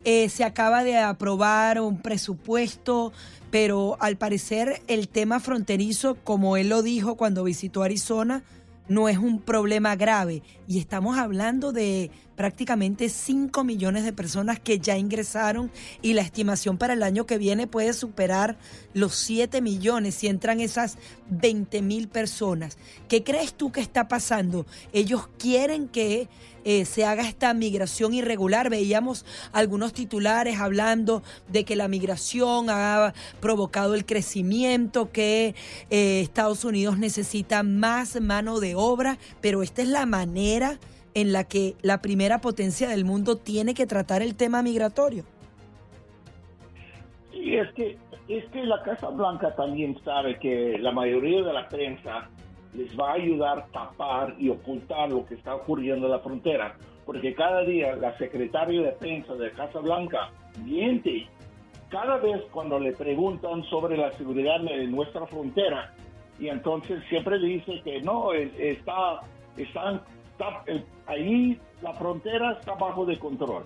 Eh, se acaba de aprobar un presupuesto pero al parecer el tema fronterizo, como él lo dijo cuando visitó Arizona, no es un problema grave. Y estamos hablando de prácticamente 5 millones de personas que ya ingresaron y la estimación para el año que viene puede superar los 7 millones si entran esas 20 mil personas. ¿Qué crees tú que está pasando? Ellos quieren que eh, se haga esta migración irregular. Veíamos algunos titulares hablando de que la migración ha provocado el crecimiento, que eh, Estados Unidos necesita más mano de obra, pero esta es la manera en la que la primera potencia del mundo tiene que tratar el tema migratorio. Sí, es que, es que la Casa Blanca también sabe que la mayoría de la prensa les va a ayudar a tapar y ocultar lo que está ocurriendo en la frontera, porque cada día la secretaria de prensa de Casa Blanca miente. Cada vez cuando le preguntan sobre la seguridad de nuestra frontera, y entonces siempre dice que no, está, están ahí la frontera está bajo de control.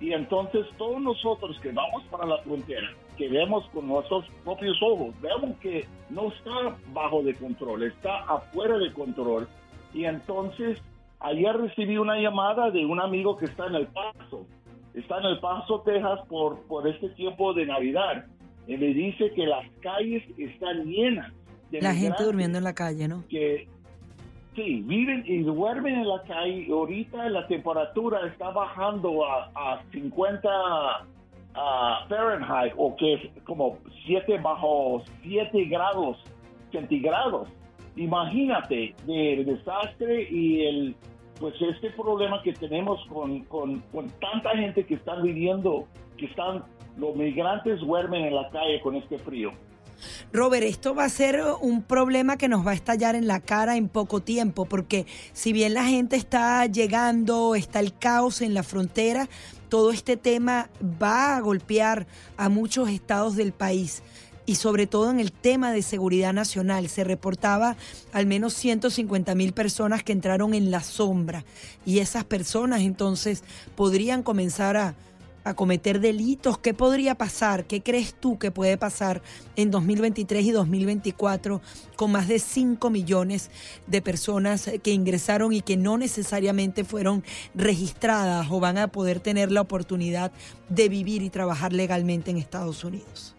Y entonces todos nosotros que vamos para la frontera, que vemos con nuestros propios ojos, vemos que no está bajo de control, está afuera de control. Y entonces ayer recibí una llamada de un amigo que está en El Paso, está en El Paso, Texas, por, por este tiempo de Navidad. Y me dice que las calles están llenas. De la gente durmiendo en la calle, ¿no? Que sí, viven y duermen en la calle. Ahorita la temperatura está bajando a, a 50 a Fahrenheit, o que es como 7 bajo 7 grados centígrados. Imagínate el desastre y el pues este problema que tenemos con, con, con tanta gente que están viviendo, que están, los migrantes duermen en la calle con este frío. Robert, esto va a ser un problema que nos va a estallar en la cara en poco tiempo, porque si bien la gente está llegando, está el caos en la frontera, todo este tema va a golpear a muchos estados del país y sobre todo en el tema de seguridad nacional. Se reportaba al menos 150 mil personas que entraron en la sombra y esas personas entonces podrían comenzar a, a cometer delitos. ¿Qué podría pasar? ¿Qué crees tú que puede pasar en 2023 y 2024 con más de 5 millones de personas que ingresaron y que no necesariamente fueron registradas o van a poder tener la oportunidad de vivir y trabajar legalmente en Estados Unidos?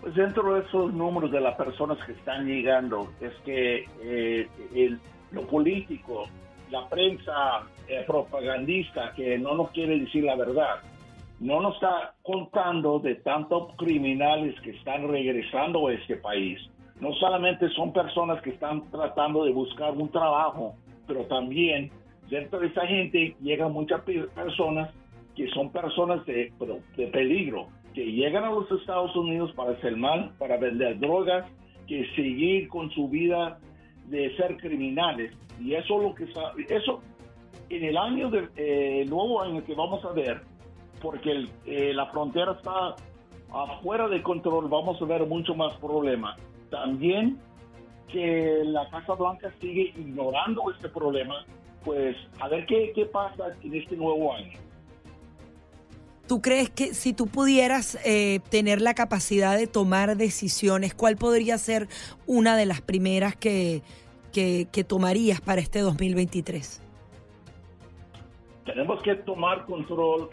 Pues dentro de esos números de las personas que están llegando, es que eh, lo político, la prensa eh, propagandista que no nos quiere decir la verdad, no nos está contando de tantos criminales que están regresando a este país. No solamente son personas que están tratando de buscar un trabajo, pero también dentro de esa gente llegan muchas pe- personas que son personas de, de peligro, que llegan a los Estados Unidos para hacer mal, para vender drogas, que seguir con su vida de ser criminales. Y eso es lo que eso en el año del eh, nuevo año que vamos a ver, porque el- eh, la frontera está afuera de control, vamos a ver mucho más problemas. También que la Casa Blanca sigue ignorando este problema, pues a ver qué, qué pasa en este nuevo año. ¿Tú crees que si tú pudieras eh, tener la capacidad de tomar decisiones, cuál podría ser una de las primeras que, que, tomarías para este 2023? tenemos que tomar control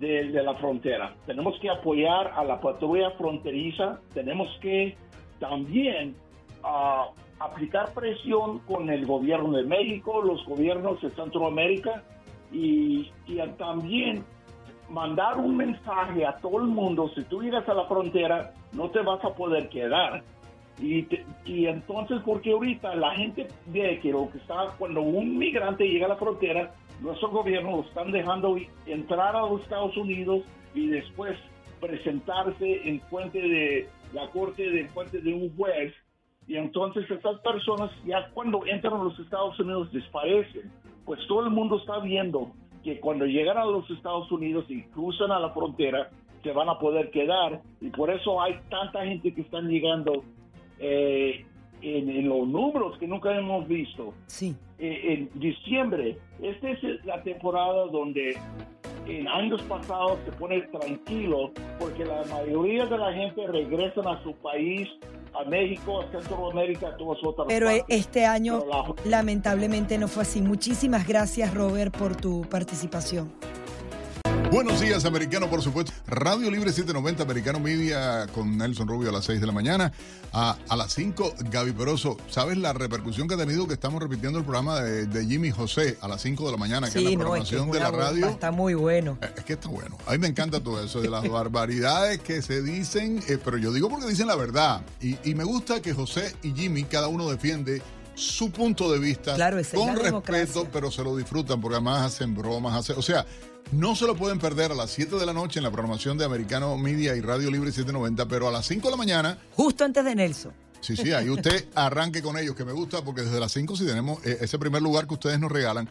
de, la frontera. Tenemos que apoyar a la patrulla fronteriza. Tenemos que también ah, aplicar presión con el gobierno de México, los gobiernos de Centroamérica y, también mandar un mensaje a todo el mundo. Si tú llegas a la frontera, no te vas a poder quedar. Y, te- y entonces, porque ahorita la gente ve que lo que está, cuando un migrante llega a la frontera, nuestro gobierno lo están dejando entrar a los Estados Unidos y después presentarse en fuente de la corte, de fuente de un juez. Y entonces estas personas ya cuando entran a los Estados Unidos desaparecen. Pues todo el mundo está viendo que cuando llegan a los Estados Unidos y cruzan a la frontera, se van a poder quedar. Y por eso hay tanta gente que están llegando eh, en, en los números que nunca hemos visto. Sí. Eh, en diciembre, esta es la temporada donde en años pasados se pone tranquilo porque la mayoría de la gente regresan a su país, a México, a Centroamérica, a todas otras Pero eh, partes. este año Pero la- lamentablemente no fue así. Muchísimas gracias Robert por tu participación. Buenos días, americano, por supuesto. Radio Libre 790, Americano Media, con Nelson Rubio a las 6 de la mañana. A, a las 5, Gaby Peroso. ¿Sabes la repercusión que ha tenido que estamos repitiendo el programa de, de Jimmy José a las 5 de la mañana, que es la no, es que programación es de la radio? Está muy bueno. Eh, Es que está bueno. A mí me encanta todo eso de las barbaridades que se dicen, eh, pero yo digo porque dicen la verdad. Y, y me gusta que José y Jimmy, cada uno defiende su punto de vista Claro, esa es con respeto, democracia. pero se lo disfrutan porque además hacen bromas. hacen- o sea, no se lo pueden perder a las 7 de la noche en la programación de Americano Media y Radio Libre 790, pero a las 5 de la mañana Justo antes de Nelson. Sí, sí, ahí usted arranque con ellos, que me gusta, porque desde las 5 si tenemos eh, ese primer lugar que ustedes nos regalan.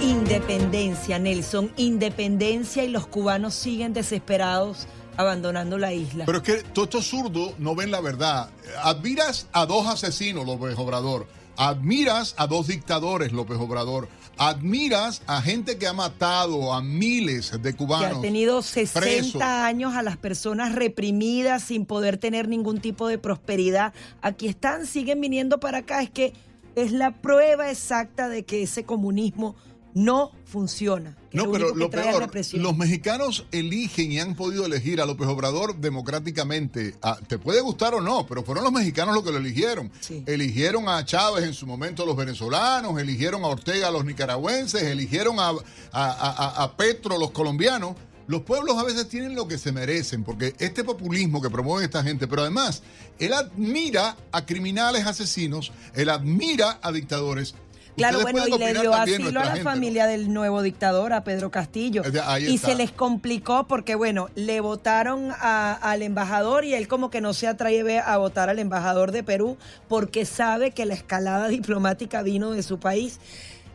Independencia, Nelson. Independencia y los cubanos siguen desesperados abandonando la isla. Pero es que todos estos zurdos no ven la verdad. Admiras a dos asesinos, López Obrador. Admiras a dos dictadores, López Obrador. admiras a gente que ha matado a miles de que cubanos. ha tenido 60 presos. años a las personas reprimidas sin poder tener ningún tipo de prosperidad. Aquí están, siguen viniendo para acá. Es que es la prueba exacta de que ese comunismo no funciona. No, pero lo peor, los mexicanos eligen y han podido elegir a López Obrador democráticamente. Ah, te puede gustar o no, pero fueron los mexicanos los que lo eligieron. Eligieron a Chávez en su momento los venezolanos, eligieron a Ortega los nicaragüenses, eligieron a, a- a- a Petro los colombianos. Los pueblos a veces tienen lo que se merecen, porque este populismo que promueve esta gente, pero además, él admira a criminales asesinos, él admira a dictadores. Claro, bueno, y le dio asilo a la gente, ¿no? familia del nuevo dictador, a Pedro Castillo. Eh, ahí Y está. se les complicó porque, bueno, le votaron a- al embajador y él como que no se atreve a votar al embajador de Perú porque sabe que la escalada diplomática vino de su país.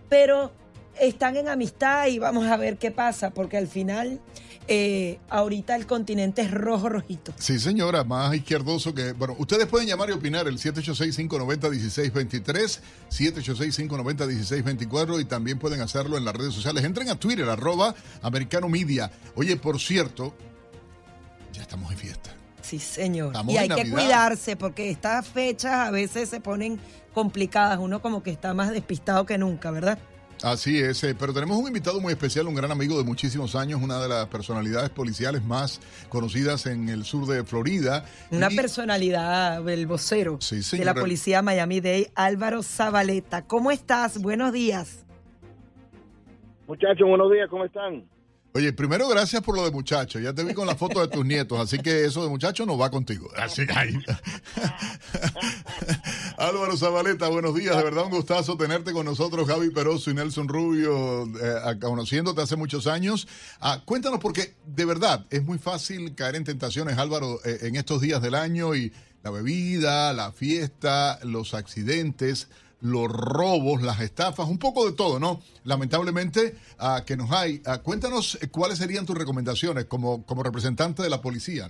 Pero están en amistad y vamos a ver qué pasa, porque al final eh, ahorita el continente es rojo rojito. Sí, señora, más izquierdoso que... Bueno, ustedes pueden llamar y opinar el 786-590-1623, 786-590-1624 y también pueden hacerlo en las redes sociales. Entren a Twitter, arroba Americano Media. Oye, por cierto, ya estamos en fiesta. Sí, señor. Estamos y hay que cuidarse porque estas fechas a veces se ponen complicadas. Uno como que está más despistado que nunca, ¿verdad? Así es, eh, pero tenemos un invitado muy especial, un gran amigo de muchísimos años, una de las personalidades policiales más conocidas en el sur de Florida. Una Y- personalidad, el vocero de la policía Miami-Dade, Álvaro Zabaleta. ¿Cómo estás? Buenos días. Muchachos, buenos días, ¿cómo están? Oye, primero gracias por lo de muchacho. Ya te vi con la foto de tus nietos, así que eso de muchacho no va contigo. Así ahí. Álvaro Zabaleta, buenos días. De verdad un gustazo tenerte con nosotros, Javi Peroso y Nelson Rubio, eh, conociéndote hace muchos años. Ah, cuéntanos, porque de verdad es muy fácil caer en tentaciones, Álvaro, eh, en estos días del año y la bebida, la fiesta, los accidentes los robos, las estafas, un poco de todo, ¿no? Lamentablemente, ah, que nos hay. Ah, cuéntanos eh, cuáles serían tus recomendaciones como, como representante de la policía.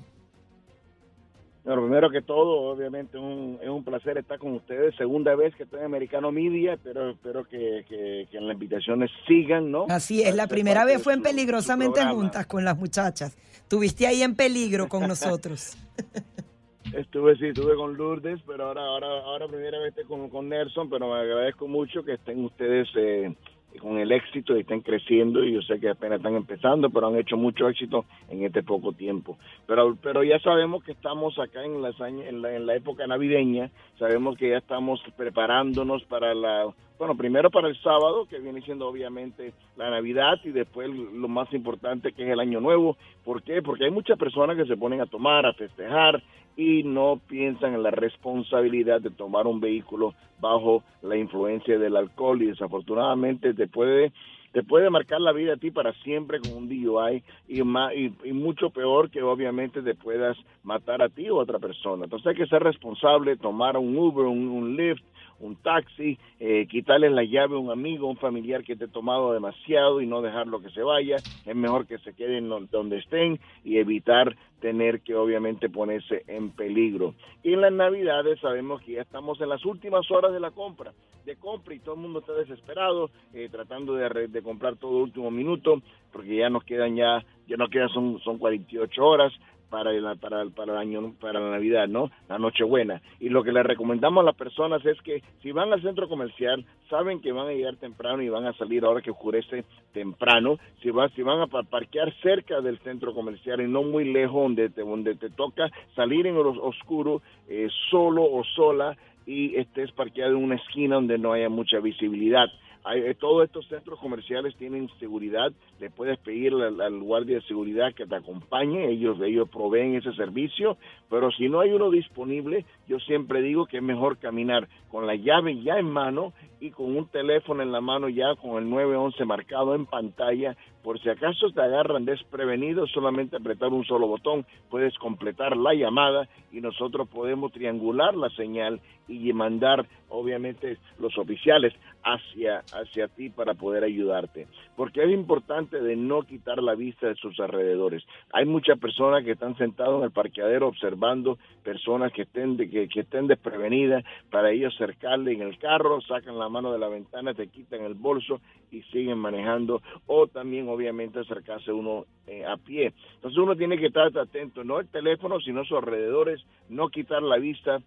Bueno, primero que todo, obviamente es un, es un placer estar con ustedes. Segunda vez que estoy en Americano Media, pero espero que, que, que las invitaciones sigan, ¿no? Así es, la primera vez fue en peligrosamente juntas con las muchachas. Tuviste ahí en peligro con nosotros. Estuve, sí, estuve con Lourdes, pero ahora, ahora, ahora primera vez con, con Nelson, pero me agradezco mucho que estén ustedes eh, con el éxito y estén creciendo y yo sé que apenas están empezando, pero han hecho mucho éxito en este poco tiempo. Pero, pero ya sabemos que estamos acá en, las en, la, en la época navideña, sabemos que ya estamos preparándonos para la, bueno, primero para el sábado, que viene siendo obviamente la Navidad y después lo más importante que es el Año Nuevo. ¿Por qué? Porque hay muchas personas que se ponen a tomar, a festejar y no piensan en la responsabilidad de tomar un vehículo bajo la influencia del alcohol y desafortunadamente te puede te puede marcar la vida a ti para siempre con un DUI y, más, y, mucho peor que obviamente te puedas matar a ti o a otra persona. Entonces hay que ser responsable, tomar un Uber, un, un Lyft, un taxi, eh, quitarle la llave a un amigo, un familiar que te ha tomado demasiado y no dejarlo que se vaya. Es mejor que se queden donde estén y evitar tener que obviamente ponerse en peligro. Y en las navidades sabemos que ya estamos en las últimas horas de la compra, de compra y todo el mundo está desesperado, eh, tratando de, de comprar todo último minuto, porque ya nos quedan ya, ya nos quedan son, son 48 horas para el, para, el- para el año, para la Navidad, ¿no? La Nochebuena. Y lo que le recomendamos a las personas es que si van al centro comercial, saben que van a llegar temprano y van a salir ahora que oscurece temprano. Si, va, si van a pa- parquear cerca del centro comercial y no muy lejos donde te, donde te toca salir en lo oscuro, eh, solo o sola, y estés parqueado en una esquina donde no haya mucha visibilidad. Hay, eh, todos estos centros comerciales tienen seguridad, le puedes pedir al, al guardia de seguridad que te acompañe, ellos, ellos proveen ese servicio, pero si no hay uno disponible, yo siempre digo que es mejor caminar con la llave ya en mano y con un teléfono en la mano ya con el 911 marcado en pantalla, por si acaso te agarran desprevenido, solamente apretar un solo botón, puedes completar la llamada y nosotros podemos triangular la señal y mandar obviamente los oficiales hacia, hacia ti para poder ayudarte. Porque es importante de no quitar la vista de sus alrededores. Hay muchas personas que están sentados en el parqueadero observando personas que estén, de, que, que estén desprevenidas para ellos cercarle en el carro, sacan la mano de la ventana, te quitan el bolso y siguen manejando o también obviamente acercarse uno eh, a pie. Entonces uno tiene que estar atento, no el teléfono, sino sus alrededores, no quitar la vista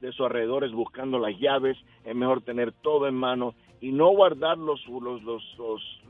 de sus alrededores buscando las llaves, es mejor tener todo en mano y no guardar los, los, los,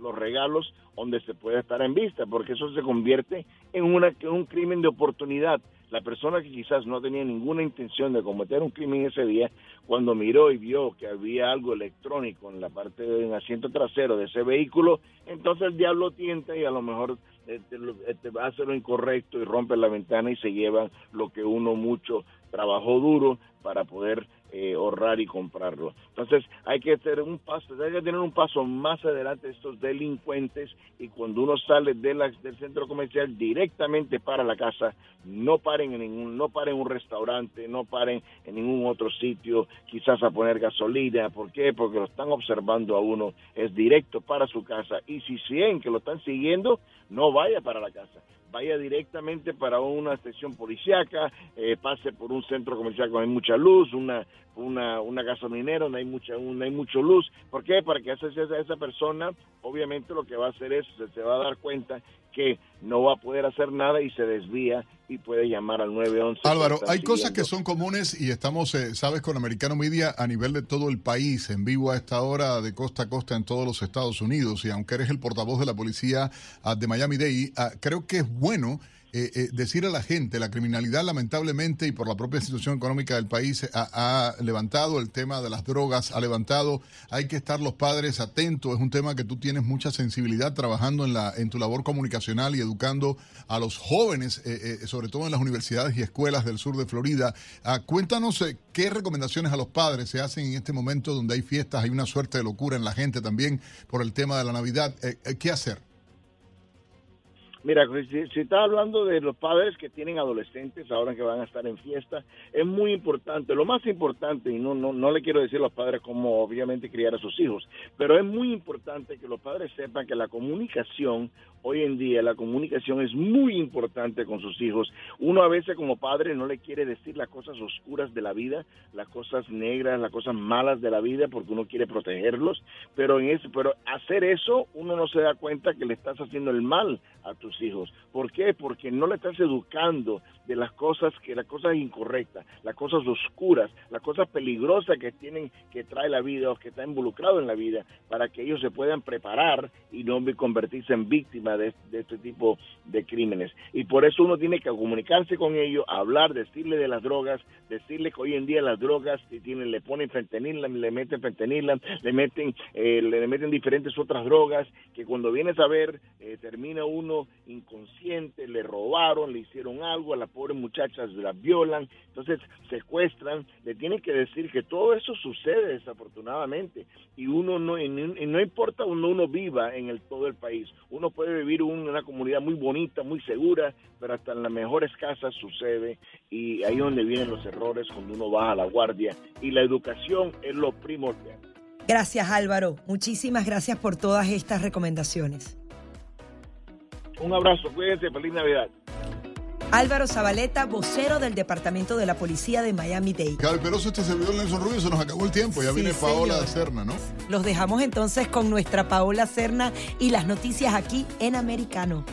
los, regalos donde se puede estar en vista, porque eso se convierte en, una, en un crimen de oportunidad la persona que quizás no tenía ninguna intención de cometer un crimen ese día, cuando miró y vio que había algo electrónico en la parte del asiento trasero de ese vehículo, entonces el diablo tienta y a lo mejor te, va a hacer lo incorrecto y rompe la ventana y se lleva lo que uno mucho trabajó duro para poder eh, ahorrar y comprarlo. Entonces hay que tener un paso, hay que tener un paso más adelante estos delincuentes y cuando uno sale de del centro comercial directamente para la casa, no paren en ningún, no paren en un restaurante, no paren en ningún otro sitio, quizás a poner gasolina. ¿Por qué? Porque lo están observando a uno, es directo para su casa y si sienten que lo están siguiendo, no vaya para la casa vaya directamente para una estación policiaca, eh, pase por un centro comercial hay mucha luz, una, una, una gasolinera donde hay mucha, hay mucha luz. ¿Por qué? Para que esa, esa persona, obviamente lo que va a hacer es, se, se va a dar cuenta que no va a poder hacer nada y se desvía y puede llamar al 911. Álvaro, hay cosas que son comunes y estamos, eh, sabes, con Americano Media a nivel de todo el país, en vivo a esta hora de costa a costa en todos los Estados Unidos. Y aunque eres el portavoz de la policía ah, de Miami-Dade, ah, creo que es bueno eh, eh, decir a la gente, la criminalidad lamentablemente y por la propia situación económica del país ha, levantado el tema de las drogas, ha levantado, hay que estar los padres atentos, es un tema que tú tienes mucha sensibilidad trabajando en, la, en tu labor comunicacional y educando a los jóvenes, eh, sobre todo en las universidades y escuelas del sur de Florida. Ah, cuéntanos qué recomendaciones a los padres se hacen en este momento donde hay fiestas, hay una suerte de locura en la gente también por el tema de la Navidad. ¿Qué hacer? Mira, si, si está hablando de los padres que tienen adolescentes ahora que van a estar en fiesta, es muy importante, lo más importante, y no, no, no le quiero decir a los padres cómo obviamente criar a sus hijos, pero es muy importante que los padres sepan que la comunicación, hoy en día la comunicación es muy importante con sus hijos. Uno a veces como padre no le quiere decir las cosas oscuras de la vida, las cosas negras, las cosas malas de la vida, porque uno quiere protegerlos, pero, en eso, pero hacer eso uno no se da cuenta que le estás haciendo el mal a tus hijos. ¿Por qué? Porque no le estás educando de las cosas que las cosas incorrectas, las cosas oscuras, las cosas peligrosas que tienen que trae la vida o que está involucrado en la vida para que ellos se puedan preparar y no convertirse en víctimas de, este tipo de crímenes. Y por eso uno tiene que comunicarse con ellos, hablar, decirle de las drogas, decirle que hoy en día las drogas si tienen, le ponen fentanila, le meten fentanila, le meten, eh, le meten diferentes otras drogas que cuando vienes a ver eh, termina uno inconsciente, le robaron, le hicieron algo, a las pobres muchachas las violan, entonces secuestran, le tienen que decir que todo eso sucede desafortunadamente y uno no, y no importa donde uno viva en el todo el país, uno puede vivir en una comunidad muy bonita, muy segura, pero hasta en las mejores casas sucede y ahí es donde vienen los errores cuando uno baja la guardia y la educación es lo primordial. Gracias Álvaro, muchísimas gracias por todas estas recomendaciones. Un abrazo, cuídense, feliz Navidad. Álvaro Zabaleta, vocero del Departamento de la Policía de Miami-Dade. Calperoso este servidor Nelson Rubio, se nos acabó el tiempo, ya viene Paola Cerna, ¿no? Los dejamos entonces con nuestra Paola Cerna y las noticias aquí en Americano.